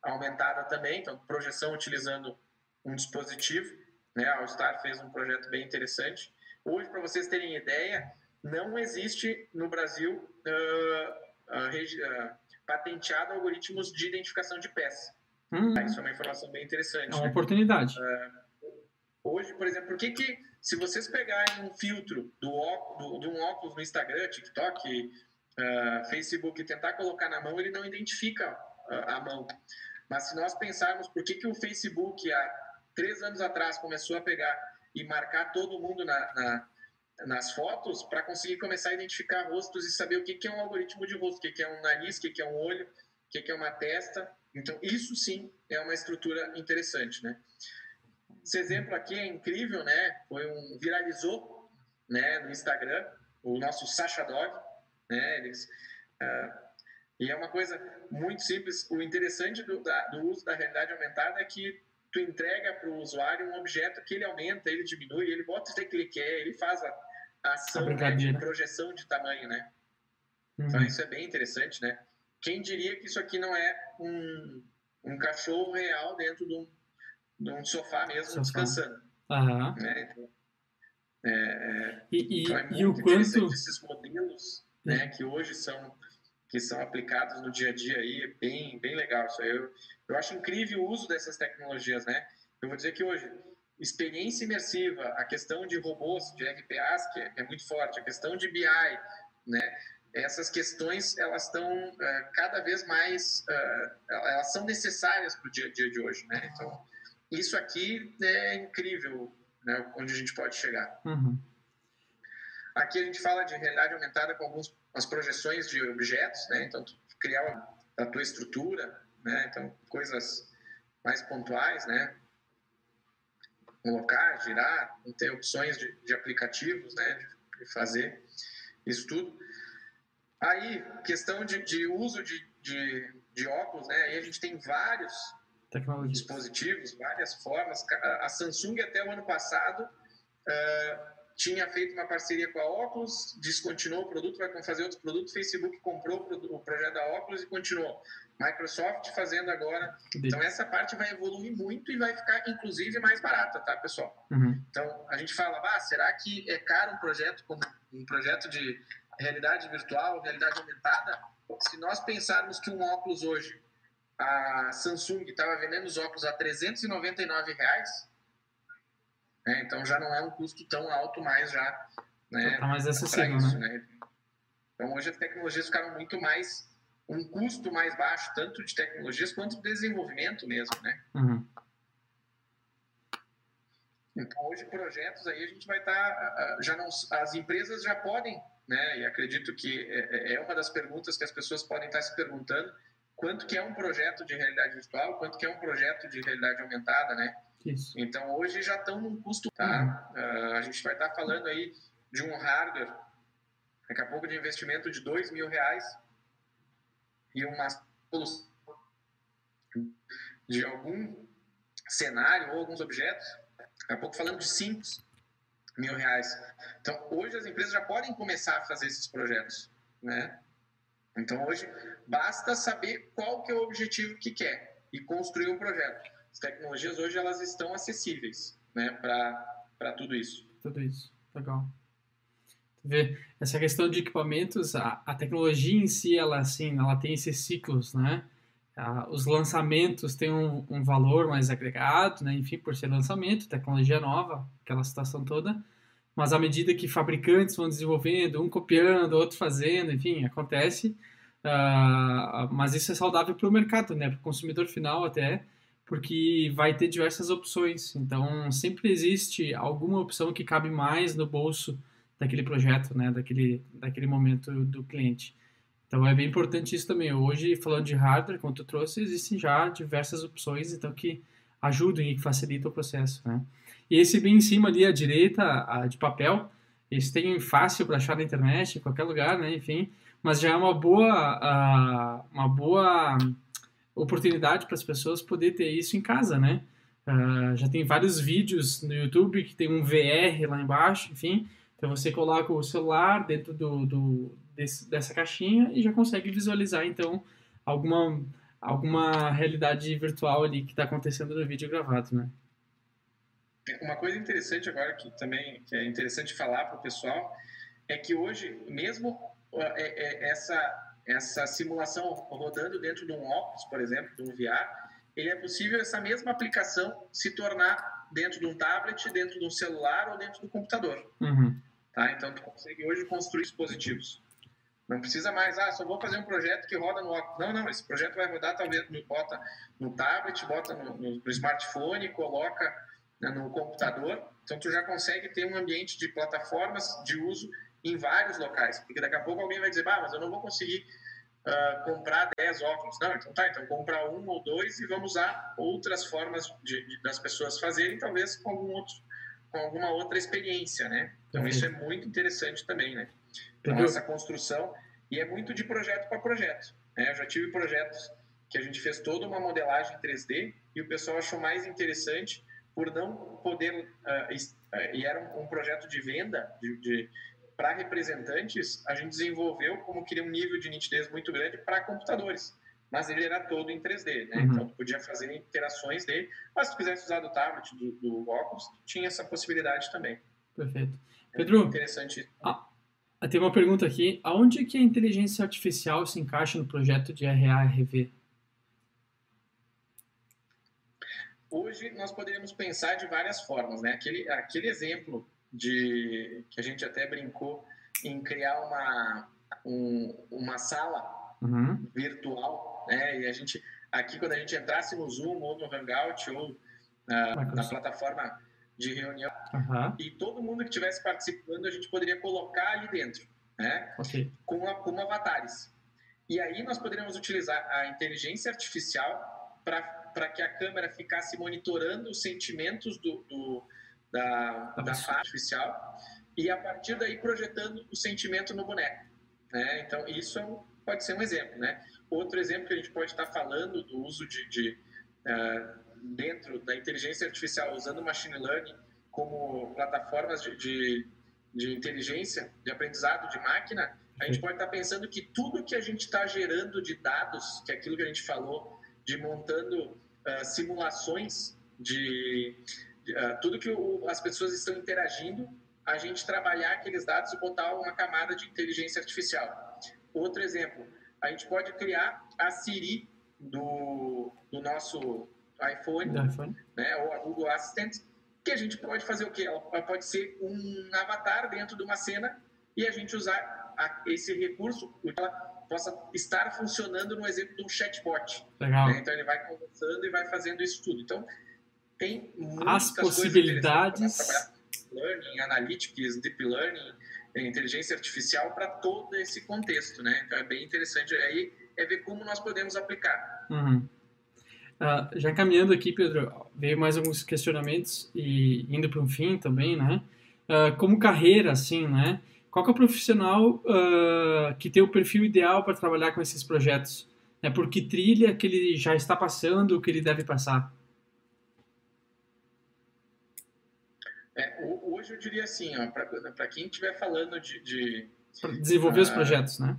aumentada também, então projeção utilizando um dispositivo, né? A All-Star fez um projeto bem interessante. Hoje, para vocês terem ideia, não existe no Brasil uh, uh, patenteado algoritmos de identificação de peça. Hum. Isso é uma informação bem interessante. É uma né? oportunidade. hoje, por exemplo, por que, que se vocês pegarem um filtro do, do, de um óculos no Instagram, TikTok, Facebook e tentar colocar na mão, ele não identifica a mão. Mas se nós pensarmos por que, que o Facebook três anos atrás começou a pegar e marcar todo mundo na, na nas fotos para conseguir começar a identificar rostos e saber o que, que é um algoritmo de rosto, o que, que é um nariz, o que, que é um olho, o que, que é uma testa. Então, isso sim é uma estrutura interessante, né? Esse exemplo aqui é incrível, né? Foi um viralizou, né, no Instagram, o nosso Sasha Dog, né? Eles, uh, e é uma coisa muito simples. O interessante do, da, do uso da realidade aumentada é que tu entrega para o usuário um objeto que ele aumenta, ele diminui, ele bota o que ele quer, ele faz a, ação né, de projeção de tamanho, né? Uhum. Então isso é bem interessante, né? Quem diria que isso aqui não é um, um cachorro real dentro de um, de um sofá mesmo sofá. descansando? Uhum. Né? Então, é, é, e, então é muito e o quanto esses modelos, né, que hoje são que são aplicados no dia a dia aí é bem bem legal. Isso eu eu acho incrível o uso dessas tecnologias, né? Eu vou dizer que hoje experiência imersiva, a questão de robôs, de RPAs, que é, é muito forte, a questão de BI, né? Essas questões elas estão uh, cada vez mais, uh, elas são necessárias para o dia a dia de hoje, né? Então isso aqui é incrível, né? Onde a gente pode chegar. Uhum. Aqui a gente fala de realidade aumentada com algumas projeções de objetos, né? Então criar a tua estrutura, né? Então coisas mais pontuais, né? colocar, girar, ter opções de, de aplicativos, né, de, fazer isso tudo. Aí, questão de, de uso de, de, de, óculos, né, aí a gente tem vários dispositivos, várias formas. A Samsung, até o ano passado, uh, tinha feito uma parceria com a Oculus, descontinuou o produto, vai fazer outros produtos. Facebook comprou o projeto da Oculus e continuou. Microsoft fazendo agora. Então, essa parte vai evoluir muito e vai ficar, inclusive, mais barata, tá, pessoal? Uhum. Então, a gente fala, ah, será que é caro um projeto como um projeto de realidade virtual, realidade aumentada? Se nós pensarmos que um óculos hoje, a Samsung estava vendendo os óculos a 399 reais, né? então já não é um custo tão alto mais já. Né, tá mais acessível, isso, né? né? Então, hoje as tecnologias ficaram muito mais um custo mais baixo, tanto de tecnologias quanto de desenvolvimento mesmo, né? Uhum. Então, hoje, projetos aí a gente vai estar, tá, já não, as empresas já podem, né? E acredito que é, é, é uma das perguntas que as pessoas podem estar se perguntando, quanto que é um projeto de realidade virtual, quanto que é um projeto de realidade aumentada, né? Isso. Então, hoje já estão num custo, tá? Uhum. Uh, a gente vai estar tá falando aí de um hardware, daqui a pouco de investimento de dois mil reais, e uma solução de algum cenário ou alguns objetos, daqui a pouco falando de 5 mil reais. Então, hoje as empresas já podem começar a fazer esses projetos, né? Então, hoje, basta saber qual que é o objetivo que quer e construir um projeto. As tecnologias hoje, elas estão acessíveis, né, para tudo isso. Tudo isso, legal ver essa questão de equipamentos, a, a tecnologia em si, ela assim, ela tem esses ciclos, né? os lançamentos têm um, um, valor mais agregado, né? Enfim, por ser lançamento, tecnologia nova, aquela situação toda. Mas à medida que fabricantes vão desenvolvendo, um copiando, outro fazendo, enfim, acontece. Uh, mas isso é saudável para o mercado, né? Para o consumidor final até, porque vai ter diversas opções. Então, sempre existe alguma opção que cabe mais no bolso daquele projeto, né, daquele, daquele momento do cliente. Então é bem importante isso também. Hoje, falando de hardware, como tu trouxe, existem já diversas opções então que ajudam e que facilitam o processo, né? E esse bem em cima ali à direita, a, de papel, esse tem fácil para achar na internet, em qualquer lugar, né? Enfim, mas já é uma boa, uma boa oportunidade para as pessoas poder ter isso em casa, né? Uh, já tem vários vídeos no YouTube que tem um VR lá embaixo, enfim, então você coloca o celular dentro do, do desse, dessa caixinha e já consegue visualizar então alguma alguma realidade virtual ali que está acontecendo no vídeo gravado, né? Uma coisa interessante agora que também que é interessante falar para o pessoal é que hoje mesmo é, é, essa essa simulação rodando dentro de um óculos, por exemplo, de um VR, ele é possível essa mesma aplicação se tornar dentro de um tablet, dentro de um celular ou dentro do computador. Uhum. Tá? Então, tu consegue hoje construir dispositivos. Não precisa mais, ah, só vou fazer um projeto que roda no óculos. Não, não, esse projeto vai rodar, talvez, bota no tablet, bota no, no, no smartphone, coloca né, no computador. Então, tu já consegue ter um ambiente de plataformas de uso em vários locais. Porque daqui a pouco alguém vai dizer, ah, mas eu não vou conseguir uh, comprar 10 óculos. Não, então tá, então comprar um ou dois e vamos usar outras formas de, de, das pessoas fazerem, talvez com algum outro com alguma outra experiência, né? Então isso é muito interessante também, né? Então, essa construção e é muito de projeto para projeto. Né? Eu já tive projetos que a gente fez toda uma modelagem 3D e o pessoal achou mais interessante por não poder uh, e era um, um, projeto de venda de, de para representantes a gente desenvolveu como queria um nível de nitidez muito grande para computadores mas ele era todo em 3D, né? Uhum. Então, tu podia fazer interações dele, mas se tu quisesse usar do tablet, do, do óculos, tinha essa possibilidade também. Perfeito. É Pedro, interessante. Ah, tem uma pergunta aqui. Aonde que a inteligência artificial se encaixa no projeto de RA-RV? Hoje nós poderíamos pensar de várias formas, né? Aquele, aquele exemplo de que a gente até brincou em criar uma, um, uma sala uhum. virtual, né? E a gente aqui quando a gente entrasse no Zoom ou no Hangout ou uh, na plataforma de reunião uhum. e todo mundo que estivesse participando a gente poderia colocar ali dentro, né? Okay. Com, a, com avatares. E aí nós poderíamos utilizar a inteligência artificial para que a câmera ficasse monitorando os sentimentos do, do da, da faixa artificial e a partir daí projetando o sentimento no boneco. Né? Então, isso é um, pode ser um exemplo. Né? Outro exemplo que a gente pode estar falando do uso de, de uh, dentro da inteligência artificial, usando machine learning como plataformas de, de, de inteligência, de aprendizado de máquina, a gente pode estar pensando que tudo que a gente está gerando de dados, que é aquilo que a gente falou, de montando uh, simulações de, de uh, tudo que o, as pessoas estão interagindo, a gente trabalhar aqueles dados e botar uma camada de inteligência artificial. Outro exemplo, a gente pode criar a Siri do, do nosso iPhone, iPhone, né, ou a Google Assistant, que a gente pode fazer o quê? Ela pode ser um avatar dentro de uma cena e a gente usar a, esse recurso, ela possa estar funcionando no exemplo de um chatbot. Legal. Né? Então ele vai conversando e vai fazendo isso tudo. Então tem muitas As possibilidades. Learning, analytics, deep learning, inteligência artificial para todo esse contexto, né? Então é bem interessante aí é ver como nós podemos aplicar. Uhum. Uh, já caminhando aqui, Pedro, veio mais alguns questionamentos e indo para um fim também, né? Uh, como carreira, assim, né? Qual é o profissional uh, que tem o perfil ideal para trabalhar com esses projetos? É por que trilha que ele já está passando, o que ele deve passar? É, hoje eu diria assim, para quem estiver falando de, de desenvolver uh, os projetos, né?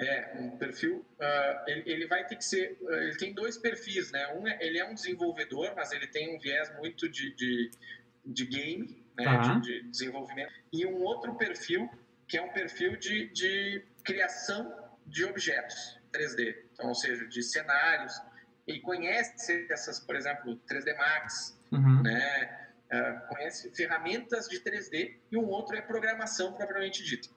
É, um perfil, uh, ele, ele, vai ter que ser, uh, ele tem dois perfis, né? Um, é, ele é um desenvolvedor, mas ele tem um viés muito de, de, de game, né? Tá. De, de, desenvolvimento. E um outro perfil, que é um perfil de, de criação de objetos 3D, então, ou seja, de cenários, e conhece essas, por exemplo, 3D Max, uhum. né? Uh, conhece ferramentas de 3D e um outro é programação propriamente dita.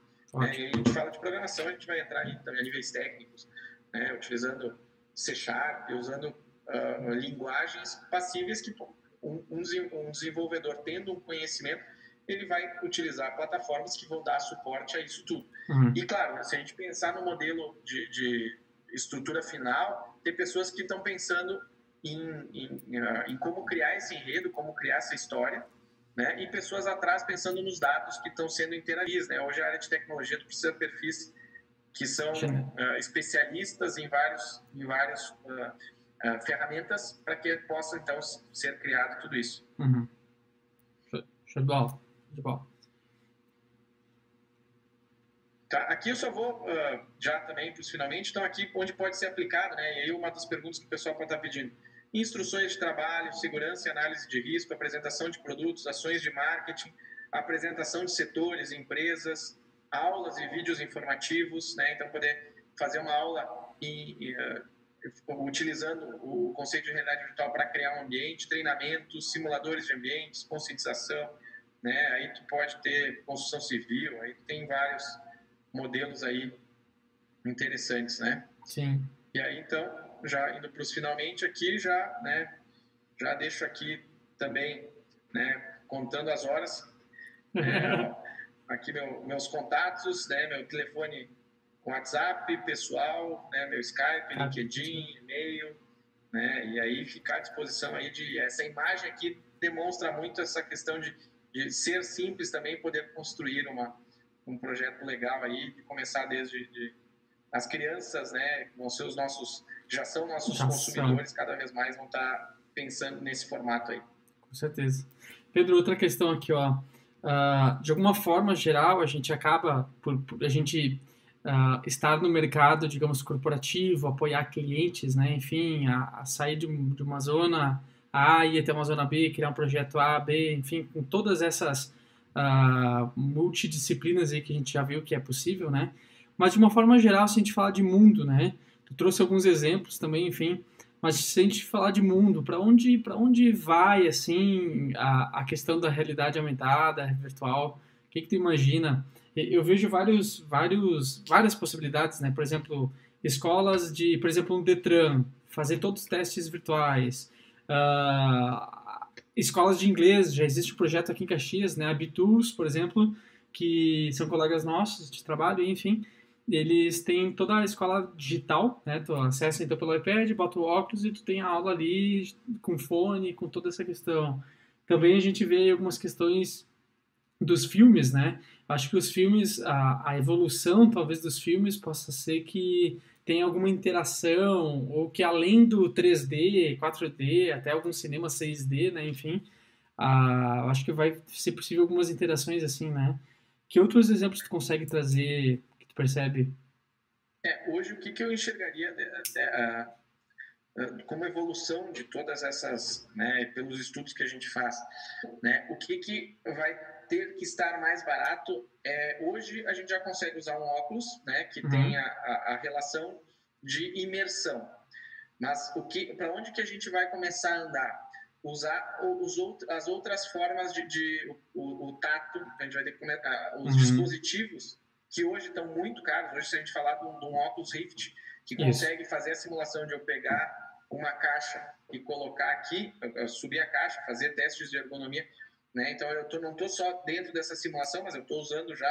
É, e a gente fala de programação, a gente vai entrar aí também a níveis técnicos, né, utilizando C Sharp, usando uh, linguagens passíveis que um, um, desenvolvedor tendo um conhecimento, ele vai utilizar plataformas que vão dar suporte a isso tudo. Uhum. E claro, se a gente pensar no modelo de, de estrutura final, tem pessoas que estão pensando em, em, uh, em como criar esse enredo, como criar essa história, né? E pessoas atrás pensando nos dados que estão sendo interagidos, né? Hoje a área de tecnologia tu precisa de perfis que são uh, especialistas em vários em várias uh, uh, ferramentas para que possa então ser criado tudo isso. Uhum. Show de bola. De bola. Tá, aqui eu só vou já também para os finalmente, então aqui onde pode ser aplicado, né? E aí uma das perguntas que o pessoal pode estar pedindo instruções de trabalho, segurança e análise de risco, apresentação de produtos, ações de marketing, apresentação de setores, empresas, aulas e vídeos informativos, né? Então, poder fazer uma aula e, e uh, utilizando o conceito de realidade virtual para criar um ambiente, treinamentos, simuladores de ambientes, conscientização, né? Aí tu pode ter construção civil, aí tem vários modelos aí interessantes, né? Sim. E aí, então, já indo para os finalmente aqui, já, né, já deixo aqui também, né, contando as horas, é, aqui meu, meus contatos, né, meu telefone WhatsApp pessoal, né, meu Skype, ah. LinkedIn, e-mail, né, e aí ficar à disposição aí de essa imagem aqui demonstra muito essa questão de, de ser simples também poder construir uma um projeto legal aí de começar desde de, as crianças, né, vão ser os nossos já são nossos já consumidores, são. cada vez mais vão estar pensando nesse formato aí. Com certeza. Pedro, outra questão aqui, ó. Uh, de alguma forma geral, a gente acaba por, por a gente uh, estar no mercado, digamos, corporativo, apoiar clientes, né? Enfim, a, a sair de, de, uma zona A e até uma zona B, criar um projeto A, B, enfim, com todas essas uh, multidisciplinas aí que a gente já viu que é possível, né? Mas de uma forma geral, se a gente fala de mundo, né? Tu trouxe alguns exemplos também, enfim, Mas se a gente falar de mundo, para onde, onde vai assim a, a questão da realidade aumentada, virtual? O que, que tu imagina? Eu vejo vários, vários, várias possibilidades, né? Por exemplo, escolas de, por exemplo, um Detran, fazer todos os testes virtuais. Uh, escolas de inglês, já existe um projeto aqui em Caxias, né? A Bitools, por exemplo, que são colegas nossos de trabalho, enfim, eles têm toda a escola digital, né? Tu acessa então pelo iPad, bota o óculos e tu tem a aula ali com fone, com toda essa questão. Também a gente vê algumas questões dos filmes, né? Acho que os filmes, a, a evolução talvez dos filmes possa ser que tem alguma interação ou que além do 3D, 4D, até algum cinema 6D, né? Enfim, acho que vai ser possível algumas interações assim, né? Que outros exemplos tu consegue trazer percebe? É, hoje o que, que eu enxergaria como evolução de todas essas, né, pelos estudos que a gente faz, né, o que, que vai ter que estar mais barato é hoje a gente já consegue usar um óculos, né, que uhum. tem a, a, a, relação de imersão, mas o que, para onde que a gente vai começar a andar? Usar os out, as outras formas de, de o, o, tato, a gente vai ter que começar, os uhum. dispositivos que hoje estão muito caros. Hoje, se a gente falar de um, de um Oculus Rift, que consegue Isso. fazer a simulação de eu pegar uma caixa e colocar aqui, subir a caixa, fazer testes de ergonomia. Né? Então, eu tô, não estou só dentro dessa simulação, mas eu estou usando já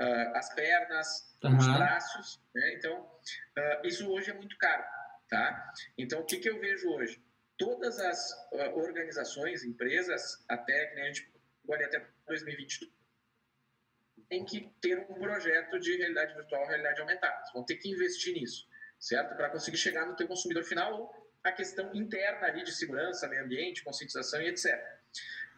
uh, as pernas, uhum. os braços. Né? Então, uh, isso hoje é muito caro. Tá? Então, o que, que eu vejo hoje? Todas as uh, organizações, empresas, até que a gente olha até 2022, tem que ter um projeto de realidade virtual, realidade aumentada. Vão ter que investir nisso, certo? Para conseguir chegar no teu consumidor final ou a questão interna ali de segurança, meio ambiente, conscientização e etc.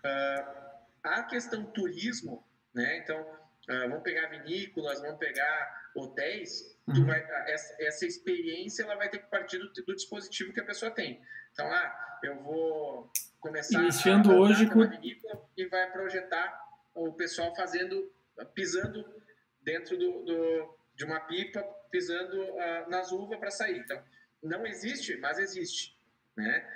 Uh, ah, a questão turismo, né? Então, uh, vamos pegar vinícolas, vamos pegar hotéis, uhum. vai, essa, essa, experiência ela vai ter que partir do, do, dispositivo que a pessoa tem. Então, ah, eu vou começar Iniciando a, a hoje com vinícola e vai projetar o pessoal fazendo pisando dentro do, do de uma pipa, pisando uh, nas uvas para sair. Então, não existe, mas existe, né?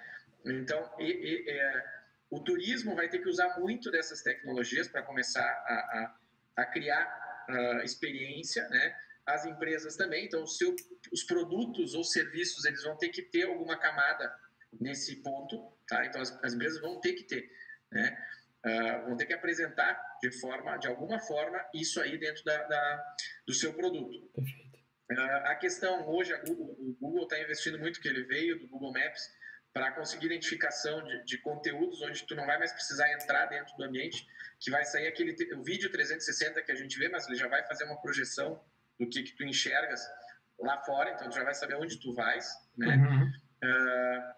Então, e, e, é, o turismo vai ter que usar muito dessas tecnologias para começar a, a, a criar uh, experiência, né? As empresas também, então, seu, os produtos ou serviços, eles vão ter que ter alguma camada nesse ponto, tá? Então, as, as empresas vão ter que ter, né? uh, vão ter que apresentar de forma, de alguma forma, isso aí dentro da, da do seu produto. Perfeito. Uh, a questão hoje, a Google, o Google está investindo muito, que ele veio do Google Maps, para conseguir identificação de, de, conteúdos onde tu não vai mais precisar entrar dentro do ambiente, que vai sair aquele o vídeo 360 que a gente vê, mas ele já vai fazer uma projeção do que, que tu enxergas lá fora, então tu já vai saber onde tu vais, né? Uhum. Uh,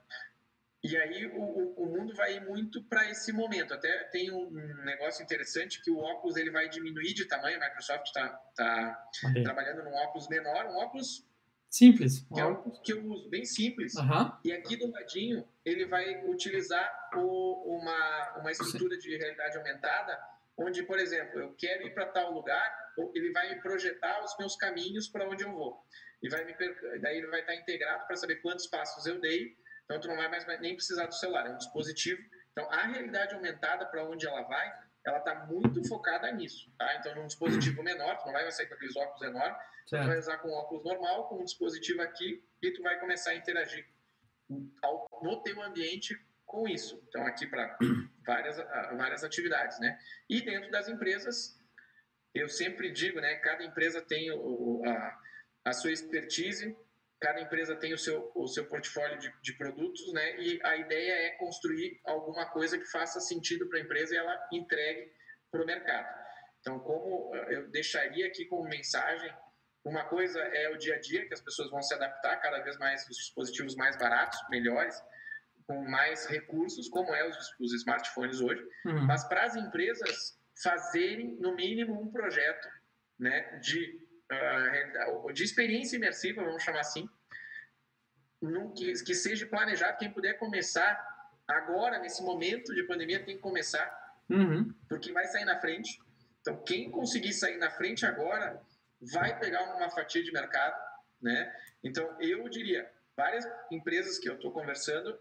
e aí o, o mundo vai ir muito para esse momento. Até tem um negócio interessante que o óculos ele vai diminuir de tamanho. A Microsoft está tá okay. trabalhando num óculos menor, um óculos simples, que é um que eu uso bem simples. Uhum. E aqui do ladinho ele vai utilizar o, uma uma estrutura de realidade aumentada, onde por exemplo eu quero ir para tal lugar, ele vai me projetar os meus caminhos para onde eu vou. E vai me daí ele vai estar integrado para saber quantos passos eu dei então, tu não vai mais nem precisar do celular, é um dispositivo. Então, a realidade aumentada, para onde ela vai, ela está muito focada nisso, tá? Então, num dispositivo menor, tu não vai sair com aqueles óculos enormes, tu vai usar com óculos normal, com um dispositivo aqui, e tu vai começar a interagir no teu ambiente com isso. Então, aqui para várias, várias atividades, né? E dentro das empresas, eu sempre digo, né? Cada empresa tem o, a, a sua expertise, cada empresa tem o seu, o seu portfólio de, de produtos, né? E a ideia é construir alguma coisa que faça sentido para a empresa e ela entregue para o mercado. Então, como eh, eu deixaria aqui como mensagem, uma coisa é o dia a dia, que as pessoas vão se adaptar cada vez mais os dispositivos mais baratos, melhores, com mais recursos, como é os, os smartphones hoje, uhum. mas para as empresas fazerem, no mínimo, um projeto né, de de experiência imersiva, vamos chamar assim, que, que seja planejado. Quem puder começar agora, nesse momento de pandemia, tem que começar, uhum. porque vai sair na frente. Então, quem conseguir sair na frente agora vai pegar uma fatia de mercado, né? Então, eu diria, várias empresas que eu estou conversando,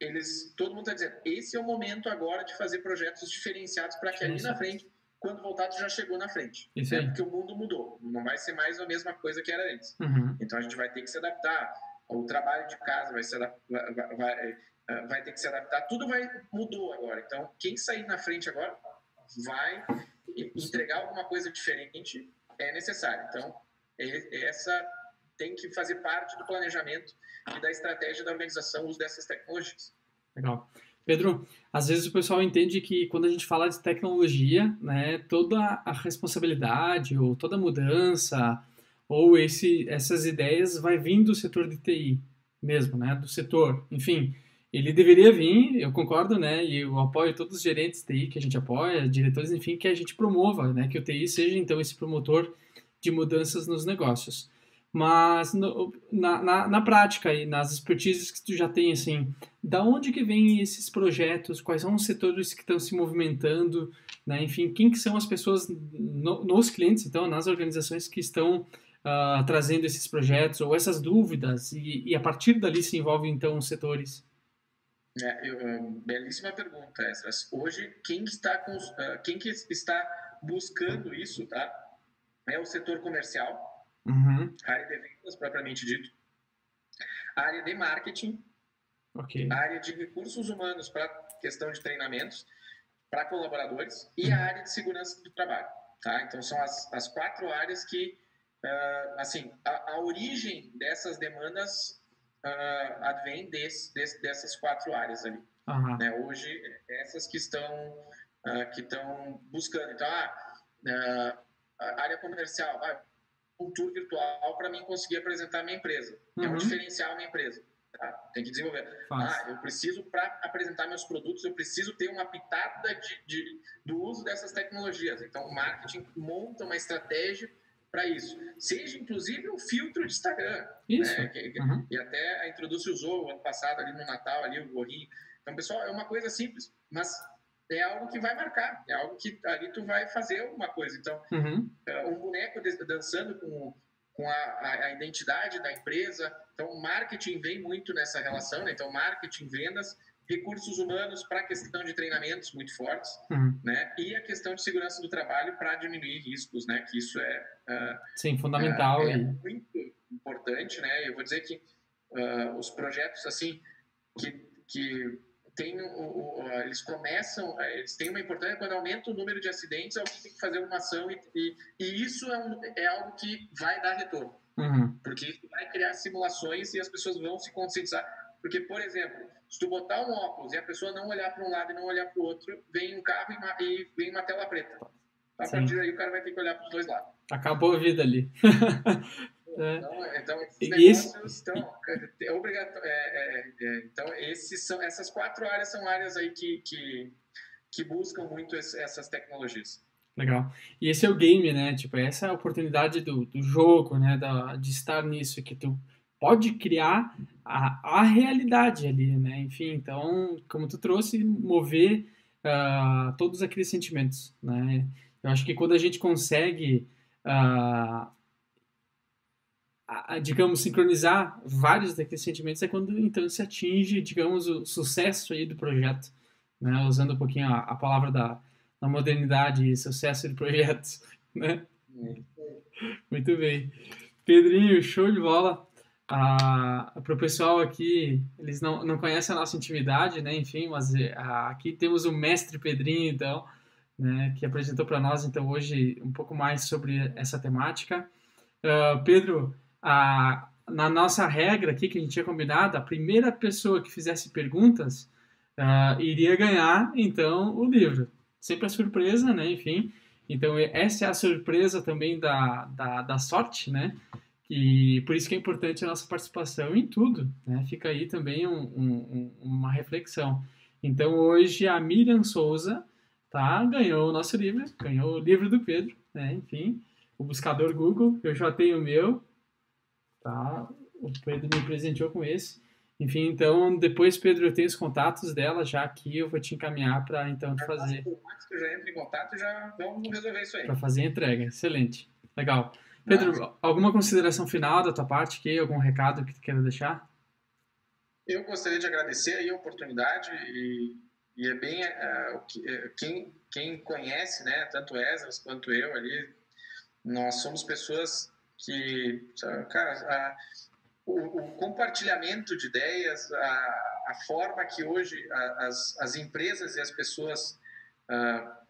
eles, todo mundo está dizendo, esse é o momento agora de fazer projetos diferenciados para que ali na frente, quando voltar, tu já chegou na frente. Isso né? Porque o mundo mudou, não vai ser mais a mesma coisa que era antes. Uhum. Então a gente vai ter que se adaptar. O trabalho de casa vai, se vai, vai, eh, vai ter que se adaptar. Tudo vai mudou agora. Então quem sair na frente agora vai entregar alguma coisa diferente é necessário. Então essa tem que fazer parte do planejamento e da estratégia da organização o uso dessas tecnologias. Legal. Pedro, às vezes o pessoal entende que quando a gente fala de tecnologia, né, toda a responsabilidade ou toda mudança ou esse, essas ideias vai vir do setor de TI mesmo, né, do setor, enfim, ele deveria vir, eu concordo, né, e eu apoio todos os gerentes de TI que a gente apoia, diretores, enfim, que a gente promova, né, que o TI seja então esse promotor de mudanças nos negócios. Mas no, na, na, na, prática e nas expertises que tu já tem, assim, da onde que vêm esses projetos? Quais são os setores que estão se movimentando? Né? Enfim, quem que são as pessoas no, nos clientes, então, nas organizações que estão uh, trazendo esses projetos ou essas dúvidas e, e, a partir dali se envolvem, então, os setores? É, eu, belíssima pergunta, essa. Hoje, quem está, com, uh, quem que está buscando isso, tá? É o setor comercial, Uhum. A área de vendas, propriamente dito. A área de marketing. Okay. A área de recursos humanos para questão de treinamentos para colaboradores. E a área de segurança do trabalho. Tá? Então, são as, as quatro áreas que, uh, assim, a, a, origem dessas demandas uh, advém desse, desse, dessas quatro áreas ali. Uhum. Né? Hoje, essas que estão, uh, que estão buscando. Então, ah, a área comercial, ah, um tour virtual para mim conseguir apresentar a minha empresa. Uhum. É um uhum. diferencial a minha empresa. Tá? Tem que desenvolver. Ah, eu preciso, para apresentar meus produtos, eu preciso ter uma pitada de, de, do uso dessas tecnologias. Então, o marketing monta uma estratégia para isso. Seja, inclusive, um filtro de Instagram. Isso. Né? Uhum. E até a Introduce usou ano passado, ali no Natal, ali o gorrinho. Então, pessoal, é uma coisa simples, mas é algo que vai marcar, é algo que ali tu vai fazer alguma coisa. Então, uhum. É, um boneco dançando com, com a, a, identidade da empresa. Então, o marketing vem muito nessa relação, né? Então, marketing, vendas, recursos humanos para a questão de treinamentos muito fortes, uhum. né? E a questão de segurança do trabalho para diminuir riscos, né? Que isso é... Uh, Sim, fundamental. Uh, é muito importante, né? Eu vou dizer que uh, os projetos, assim, que... que tem o, o, eles começam, é, eles têm uma importância quando aumenta o número de acidentes, alguém tem que fazer uma ação e, e, e isso é, um, é, algo que vai dar retorno. Uhum. Porque vai criar simulações e as pessoas vão se conscientizar. Porque, por exemplo, se tu botar um óculos e a pessoa não olhar para um lado e não olhar para o outro, vem um carro e, uma, e vem uma tela preta. A partir daí o cara vai ter que olhar para os dois lados. Acabou a vida ali. É. Então, então, esses negócios estão obrigatório. É, é, então, esses são, essas quatro áreas são áreas aí que, que, que buscam muito esse, essas tecnologias. Legal. E esse é o game, né? Tipo, essa é a oportunidade do, do jogo, né? Da, de estar nisso, que tu pode criar a, a realidade ali, né? Enfim, então, como tu trouxe, mover uh, todos aqueles sentimentos, né? Eu acho que quando a gente consegue uh, digamos, sincronizar vários daqueles sentimentos é quando então se atinge, digamos, o sucesso aí do projeto, né? Usando um pouquinho a, a palavra da, da modernidade sucesso de projetos, né? Muito bem. Pedrinho, show de bola. Ah, para o pessoal aqui, eles não, não conhecem a nossa intimidade, né? Enfim, mas ah, aqui temos o mestre Pedrinho, então, né? Que apresentou para nós, então, hoje um pouco mais sobre essa temática. Uh, Pedro, a, na nossa regra aqui que a gente tinha combinado, a primeira pessoa que fizesse perguntas uh, iria ganhar, então, o livro. Sempre a surpresa, né? Enfim, então essa é a surpresa também da, da, da sorte, né? E por isso que é importante a nossa participação em tudo, né? Fica aí também um, um, uma reflexão. Então hoje a Miriam Souza tá, ganhou o nosso livro, ganhou o livro do Pedro, né? Enfim, o buscador Google, eu já tenho o meu, tá? O Pedro me presenteou com esse. Enfim, então, depois, Pedro, eu tenho os contatos dela já aqui, eu vou te encaminhar para então te fazer. Eu já entro em contato já vamos resolver isso aí. Para fazer a entrega, excelente. Legal. Pedro, ah, alguma consideração final da tua parte aqui? Algum recado que tu queira deixar? Eu gostaria de agradecer aí a oportunidade e, e é bem uh, quem, quem conhece, né, tanto Esdras quanto eu ali, nós somos pessoas que, cara, a, o, o, compartilhamento de ideias, a, a forma que hoje a, as, as empresas e as pessoas uh,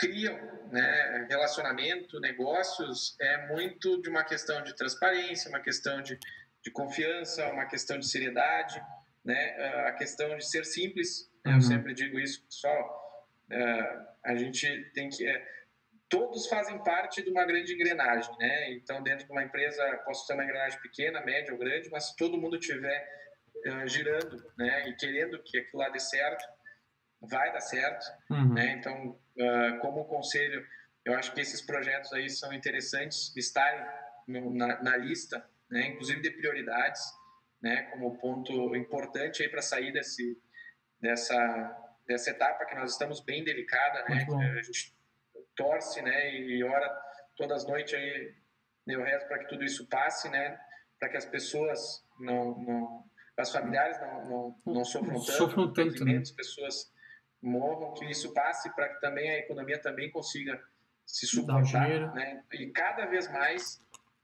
criam né, relacionamento, negócios, é muito de uma questão de transparência, uma questão de, de confiança, uma questão de seriedade, né, ah, a questão de ser simples. Né, uhum. Eu sempre digo isso, pessoal. Uh, a gente tem que. É, todos fazem parte de uma grande engrenagem, né? Então, dentro de uma empresa, posso ter uma engrenagem pequena, média ou grande, mas se todo mundo estiver uh, girando, né, e querendo que aquilo lá dê certo, vai dar certo, uhum. né? Então, uh, como conselho, eu acho que esses projetos aí são interessantes estarem no, na, na, lista, né? Inclusive de prioridades, né? Como ponto importante aí para sair desse dessa dessa etapa que nós estamos bem delicada, né? A gente torce, né? E ora todas as noites aí eu rezo para que tudo isso passe, né? Para que as pessoas não, não as familiares não, não, não sofram tanto, sofram tanto né? as pessoas morram, que isso passe para que também a economia também consiga se suportar, né? E cada vez mais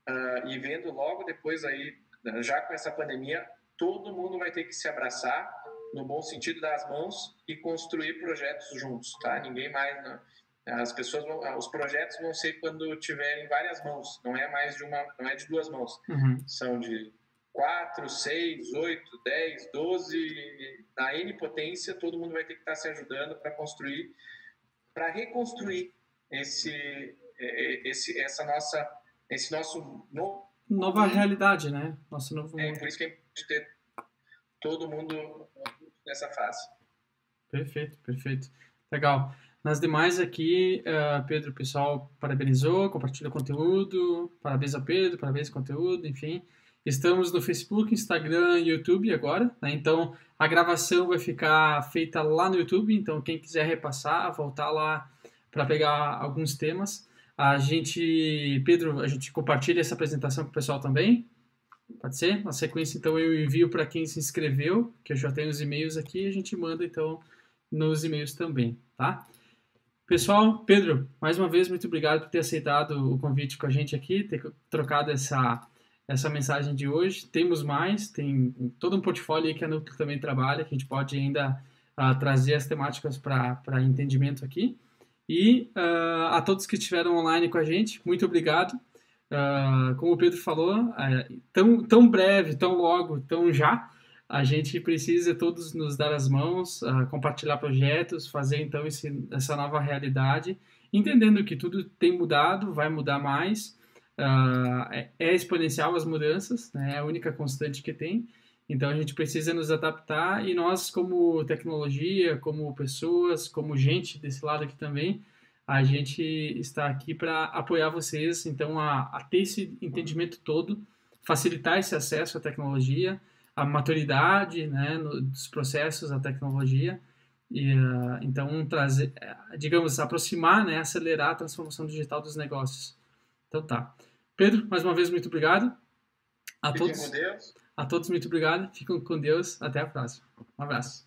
uh, e vendo logo depois aí já com essa pandemia, todo mundo vai ter que se abraçar no bom sentido das mãos e construir projetos juntos, tá? Ninguém mais né? As pessoas vão, ah, os projetos vão ser quando tiverem várias mãos, não é mais de uma, não é de duas mãos, uhum. são de quatro, seis, oito, dez, doze, na N potência, todo mundo vai ter que estar se ajudando para construir, para reconstruir esse, é, é, esse, essa nossa, esse nosso nova realidade, né? Nosso novo é por isso que é importante ter todo mundo nessa fase. Perfeito, perfeito, legal. Nas demais aqui, uh, Pedro, o pessoal parabenizou, compartilhou conteúdo, parabéns a Pedro, parabéns ao conteúdo, enfim. Estamos no Facebook, Instagram e YouTube agora, né? então a gravação vai ficar feita lá no YouTube, então quem quiser repassar, voltar lá para pegar alguns temas. A gente, Pedro, a gente compartilha essa apresentação com o pessoal também, pode ser? Na sequência, então eu envio para quem se inscreveu, que eu já tenho os e-mails aqui, a gente manda então nos e-mails também, tá? Pessoal, Pedro, mais uma vez, muito obrigado por ter aceitado o convite com a gente aqui, ter trocado essa, essa mensagem de hoje. Temos mais, tem todo um portfólio que a Núcleo também trabalha, que a gente pode ainda uh, trazer as temáticas para entendimento aqui. E uh, a todos que estiveram online com a gente, muito obrigado. Uh, como o Pedro falou, tão, tão breve, tão logo, tão já, a gente precisa todos nos dar as mãos, uh, compartilhar projetos, fazer então esse, essa nova realidade, entendendo que tudo tem mudado, vai mudar mais, uh, é, é, exponencial as mudanças, né, é a única constante que tem, então a gente precisa nos adaptar e nós como tecnologia, como pessoas, como gente desse lado aqui também, a gente está aqui para apoiar vocês, então a, a ter esse entendimento todo, facilitar esse acesso à tecnologia, a maturidade né, no, dos processos, a tecnologia, e uh, então trazer, digamos, aproximar, né, acelerar a transformação digital dos negócios. Então tá. Pedro, mais uma vez muito obrigado. A Fiquem todos, com Deus. A todos muito obrigado. Fiquem com Deus. Até a próxima. Um abraço.